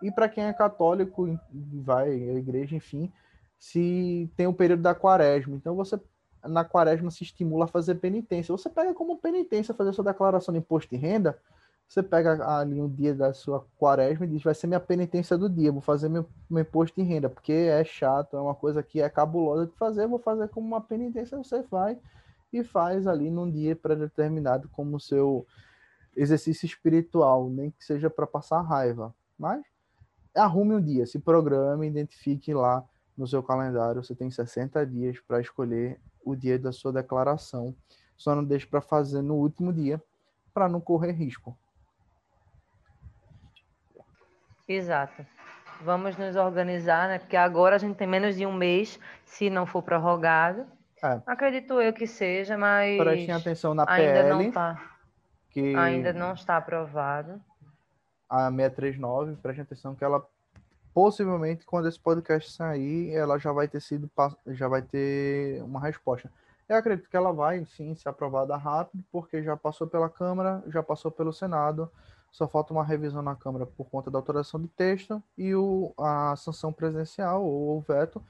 [SPEAKER 3] E para quem é católico, vai à igreja, enfim, se tem o período da quaresma. Então você na quaresma se estimula a fazer penitência. Você pega como penitência fazer sua declaração de imposto de renda. Você pega ali um dia da sua quaresma e diz: vai ser minha penitência do dia, vou fazer meu, meu imposto de renda, porque é chato, é uma coisa que é cabulosa de fazer, vou fazer como uma penitência. Você vai e faz ali num dia pré-determinado como seu exercício espiritual, nem que seja para passar raiva. Mas arrume um dia, se programe, identifique lá no seu calendário. Você tem 60 dias para escolher o dia da sua declaração. Só não deixe para fazer no último dia, para não correr risco.
[SPEAKER 1] Exato. Vamos nos organizar, né? Porque agora a gente tem menos de um mês, se não for prorrogado. É. Acredito eu que seja, mas.
[SPEAKER 3] Prestem atenção na ainda PL.
[SPEAKER 1] Não tá, que ainda não está aprovado.
[SPEAKER 3] A 639, prestem atenção que ela possivelmente quando esse podcast sair, ela já vai ter sido já vai ter uma resposta. Eu acredito que ela vai sim ser aprovada rápido, porque já passou pela Câmara, já passou pelo Senado, só falta uma revisão na Câmara por conta da alteração de texto e o, a sanção presidencial ou o veto,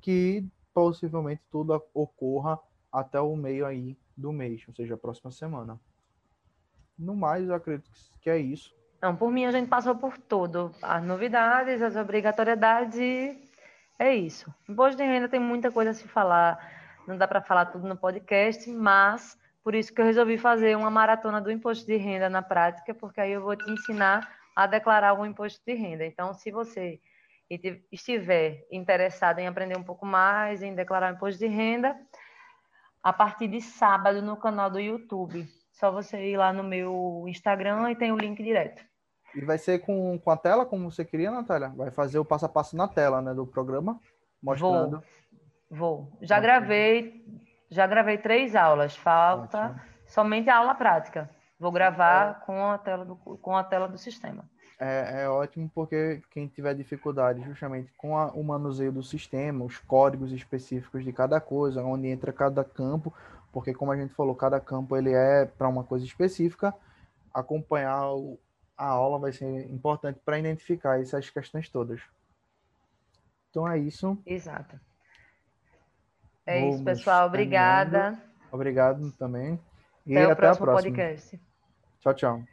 [SPEAKER 3] que possivelmente tudo ocorra até o meio aí do mês, ou seja, a próxima semana. No mais, eu acredito que é isso.
[SPEAKER 1] Não, por mim a gente passou por tudo, as novidades, as obrigatoriedades e é isso. Imposto de renda tem muita coisa a se falar, não dá para falar tudo no podcast, mas por isso que eu resolvi fazer uma maratona do imposto de renda na prática, porque aí eu vou te ensinar a declarar o imposto de renda. Então, se você estiver interessado em aprender um pouco mais, em declarar imposto de renda, a partir de sábado no canal do YouTube. Só você ir lá no meu Instagram e tem o link direto.
[SPEAKER 3] E vai ser com, com a tela, como você queria, Natália? Vai fazer o passo a passo na tela, né, do programa, mostrando.
[SPEAKER 1] Vou. Vou. Já gravei, já gravei três aulas. Falta Ótimo. somente a aula prática. Vou gravar é. com a tela do, com a tela do sistema
[SPEAKER 3] é, é ótimo porque quem tiver dificuldade justamente com a, o manuseio do sistema, os códigos específicos de cada coisa, onde entra cada campo, porque como a gente falou, cada campo ele é para uma coisa específica, acompanhar o, a aula vai ser importante para identificar essas questões todas. Então é isso.
[SPEAKER 1] Exato. É Vamos isso, pessoal. Obrigada.
[SPEAKER 3] Obrigado também.
[SPEAKER 1] E até, até o próximo podcast.
[SPEAKER 3] Tchau, tchau.